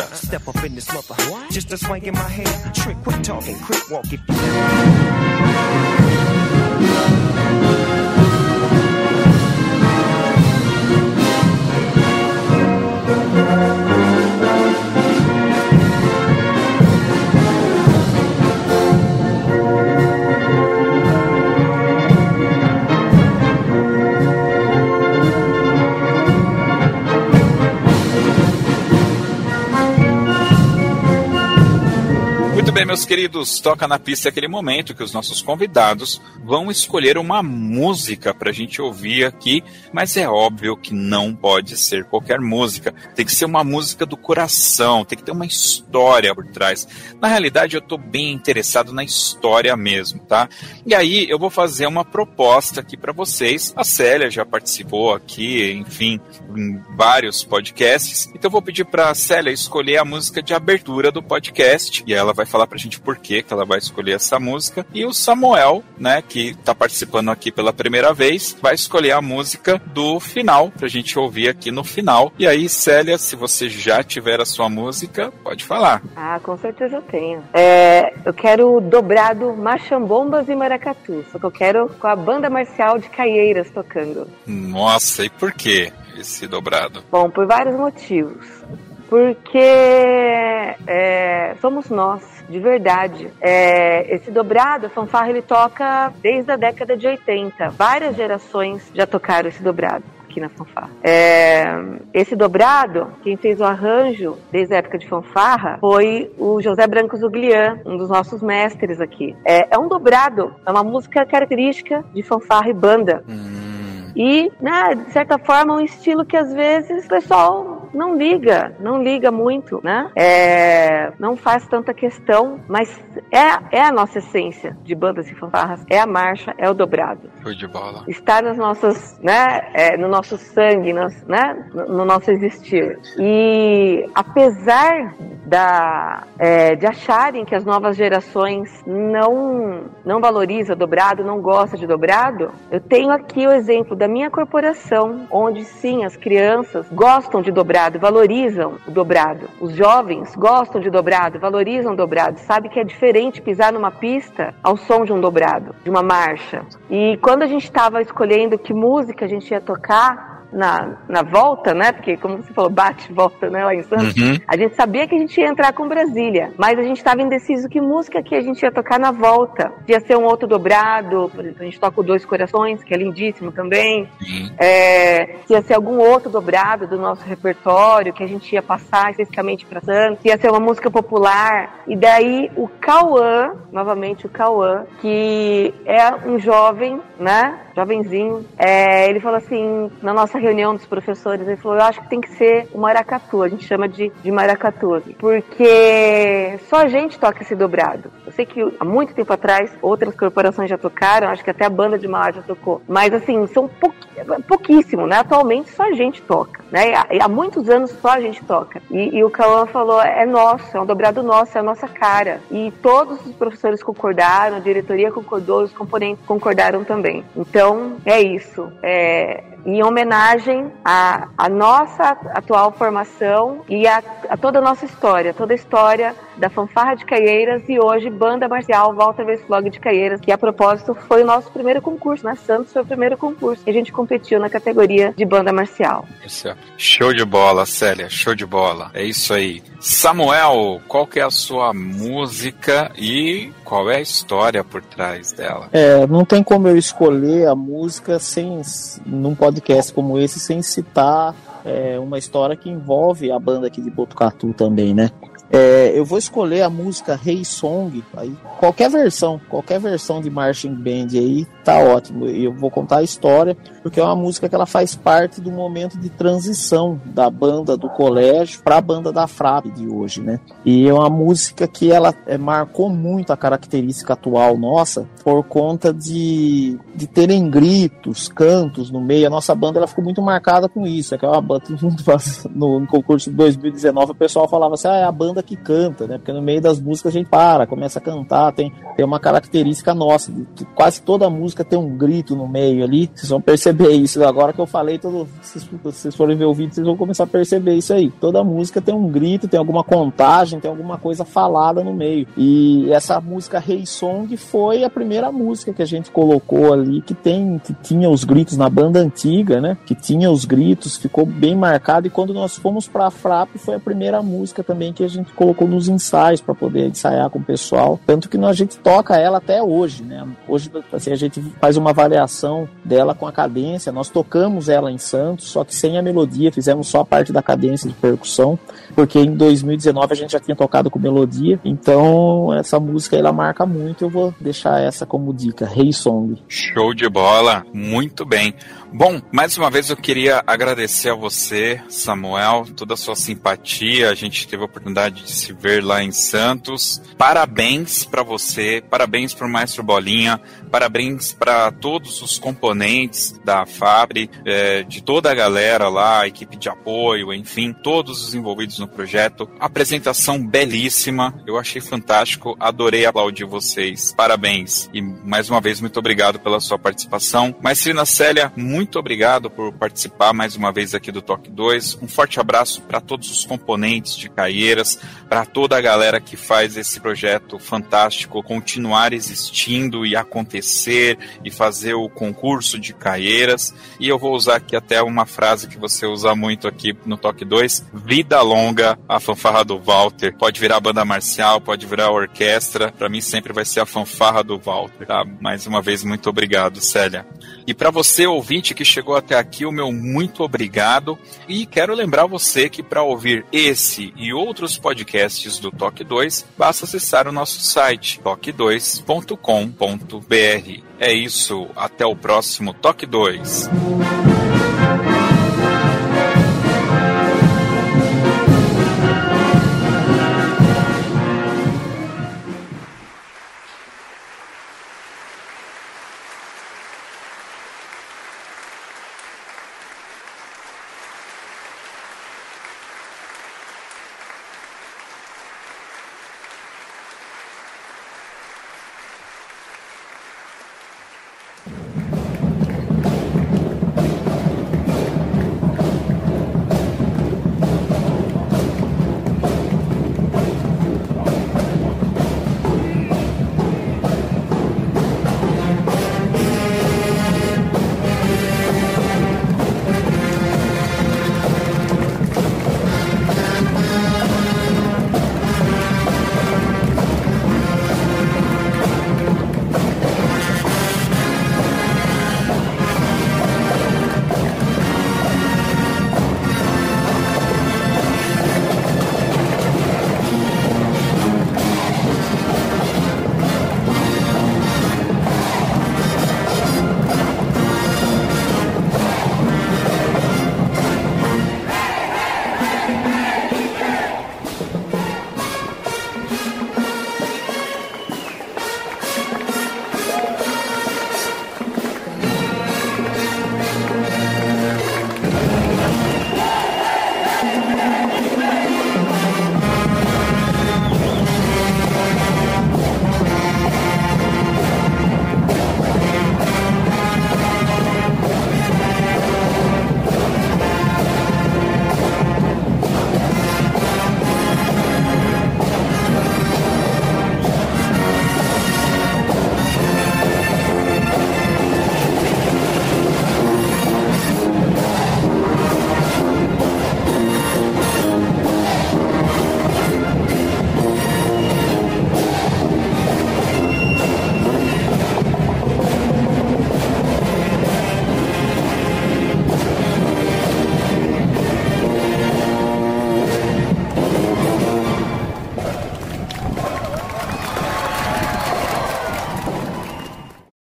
Meus queridos, toca na pista aquele momento que os nossos convidados vão escolher uma música para a gente ouvir aqui, mas é óbvio que não pode ser qualquer música. Tem que ser uma música do coração, tem que ter uma história por trás. Na realidade, eu estou bem interessado na história mesmo, tá? E aí eu vou fazer uma proposta aqui para vocês. A Célia já participou aqui, enfim, em vários podcasts. Então eu vou pedir para a Célia escolher a música de abertura do podcast e ela vai falar gente por que ela vai escolher essa música. E o Samuel, né, que tá participando aqui pela primeira vez, vai escolher a música do final pra gente ouvir aqui no final. E aí, Célia, se você já tiver a sua música, pode falar. Ah, com certeza eu tenho. É, eu quero dobrado Machambombas e Maracatu, só que eu quero com a banda marcial de Caieiras tocando. Nossa, e por que esse dobrado? Bom, por vários motivos. Porque é, somos nós, de verdade. É, esse dobrado, a fanfarra, ele toca desde a década de 80. Várias gerações já tocaram esse dobrado aqui na fanfarra. É, esse dobrado, quem fez o arranjo desde a época de fanfarra foi o José Branco Zuglian, um dos nossos mestres aqui. É, é um dobrado, é uma música característica de fanfarra e banda. E, né, de certa forma, um estilo que às vezes o pessoal não liga, não liga muito, né? É, não faz tanta questão, mas é, é a nossa essência de bandas e fanfarras, é a marcha, é o dobrado. Show de bola. Está nas nossas, né, é, no nosso sangue, nas, né, no, no nosso existir. E apesar da, é, de acharem que as novas gerações não, não valorizam dobrado, não gostam de dobrado, eu tenho aqui o exemplo da minha corporação, onde sim, as crianças gostam de dobrado, valorizam o dobrado. Os jovens gostam de dobrado, valorizam o dobrado, sabe que é diferente pisar numa pista ao som de um dobrado, de uma marcha. E quando a gente estava escolhendo que música a gente ia tocar, na, na volta, né? Porque, como você falou, bate volta, né? Lá em Santos. Uhum. A gente sabia que a gente ia entrar com Brasília, mas a gente estava indeciso que música que a gente ia tocar na volta. Ia ser um outro dobrado, por exemplo, a gente toca o Dois Corações, que é lindíssimo também. É, ia ser algum outro dobrado do nosso repertório que a gente ia passar especificamente para Santos. Ia ser uma música popular. E daí o Cauã, novamente o Cauã, que é um jovem, né? Jovenzinho, é, ele falou assim, na nossa reunião dos professores, ele falou, eu acho que tem que ser o maracatu, a gente chama de, de maracatu, porque só a gente toca esse dobrado. Eu sei que há muito tempo atrás outras corporações já tocaram, acho que até a banda de Mauá já tocou, mas assim, são pouquíssimo, né? Atualmente só a gente toca, né? E há muitos anos só a gente toca. E, e o Cauã falou, é nosso, é um dobrado nosso, é a nossa cara. E todos os professores concordaram, a diretoria concordou, os componentes concordaram também. Então, é isso. É, em homenagem à, à nossa atual formação e a, a, toda a nossa história, toda a história da Fanfarra de Caieiras e hoje Banda Marcial Walter Vestlog de Caieiras, que a propósito foi o nosso primeiro concurso, né? Santos foi o primeiro concurso que a gente competiu na categoria de Banda Marcial. Isso. Show de bola, Célia, show de bola. É isso aí. Samuel, qual que é a sua música e qual é a história por trás dela? É, não tem como eu escolher a música sem num podcast como esse sem citar é, uma história que envolve a banda aqui de Botucatu também, né? É, eu vou escolher a música Hey Song, aí, qualquer versão, qualquer versão de Marching Band aí tá ótimo. E eu vou contar a história, porque é uma música que ela faz parte do momento de transição da banda do colégio para a banda da FRAP de hoje, né? E é uma música que ela é, marcou muito a característica atual nossa por conta de, de terem gritos, cantos no meio. A nossa banda ela ficou muito marcada com isso. É que é uma banda, no, no concurso de 2019 o pessoal falava assim, ah, é a banda que canta, né? Porque no meio das músicas a gente para, começa a cantar, tem, tem uma característica nossa. De, de, quase toda música tem um grito no meio ali. Vocês vão perceber isso. Agora que eu falei, todo, se vocês forem ver o vídeo, vocês vão começar a perceber isso aí. Toda música tem um grito, tem alguma contagem, tem alguma coisa falada no meio. E essa música Hey Song foi a primeira música que a gente colocou ali que tem que tinha os gritos na banda antiga, né? Que tinha os gritos, ficou bem marcado. E quando nós fomos para a Frap, foi a primeira música também que a gente colocou nos ensaios para poder ensaiar com o pessoal, tanto que a gente toca ela até hoje, né? Hoje assim, a gente faz uma variação dela com a cadência, nós tocamos ela em Santos, só que sem a melodia, fizemos só a parte da cadência de percussão, porque em 2019 a gente já tinha tocado com melodia, então essa música ela marca muito, eu vou deixar essa como dica, Hey Song. Show de bola, muito bem. Bom, mais uma vez eu queria agradecer a você, Samuel, toda a sua simpatia. A gente teve a oportunidade de se ver lá em Santos. Parabéns para você, parabéns para o Maestro Bolinha, parabéns para todos os componentes da Fabre, é, de toda a galera lá, a equipe de apoio, enfim, todos os envolvidos no projeto. Apresentação belíssima, eu achei fantástico, adorei aplaudir vocês. Parabéns e mais uma vez muito obrigado pela sua participação. Maestrina Célia, muito muito obrigado por participar mais uma vez aqui do Toque 2. Um forte abraço para todos os componentes de Caieiras, para toda a galera que faz esse projeto fantástico continuar existindo e acontecer e fazer o concurso de Caieiras. E eu vou usar aqui até uma frase que você usa muito aqui no Toque 2: Vida longa a fanfarra do Walter. Pode virar banda marcial, pode virar orquestra. Para mim sempre vai ser a fanfarra do Walter. Tá? Mais uma vez, muito obrigado, Célia. E para você, ouvinte que chegou até aqui, o meu muito obrigado. E quero lembrar você que para ouvir esse e outros podcasts do Toque 2, basta acessar o nosso site toque2.com.br. É isso, até o próximo Toque 2.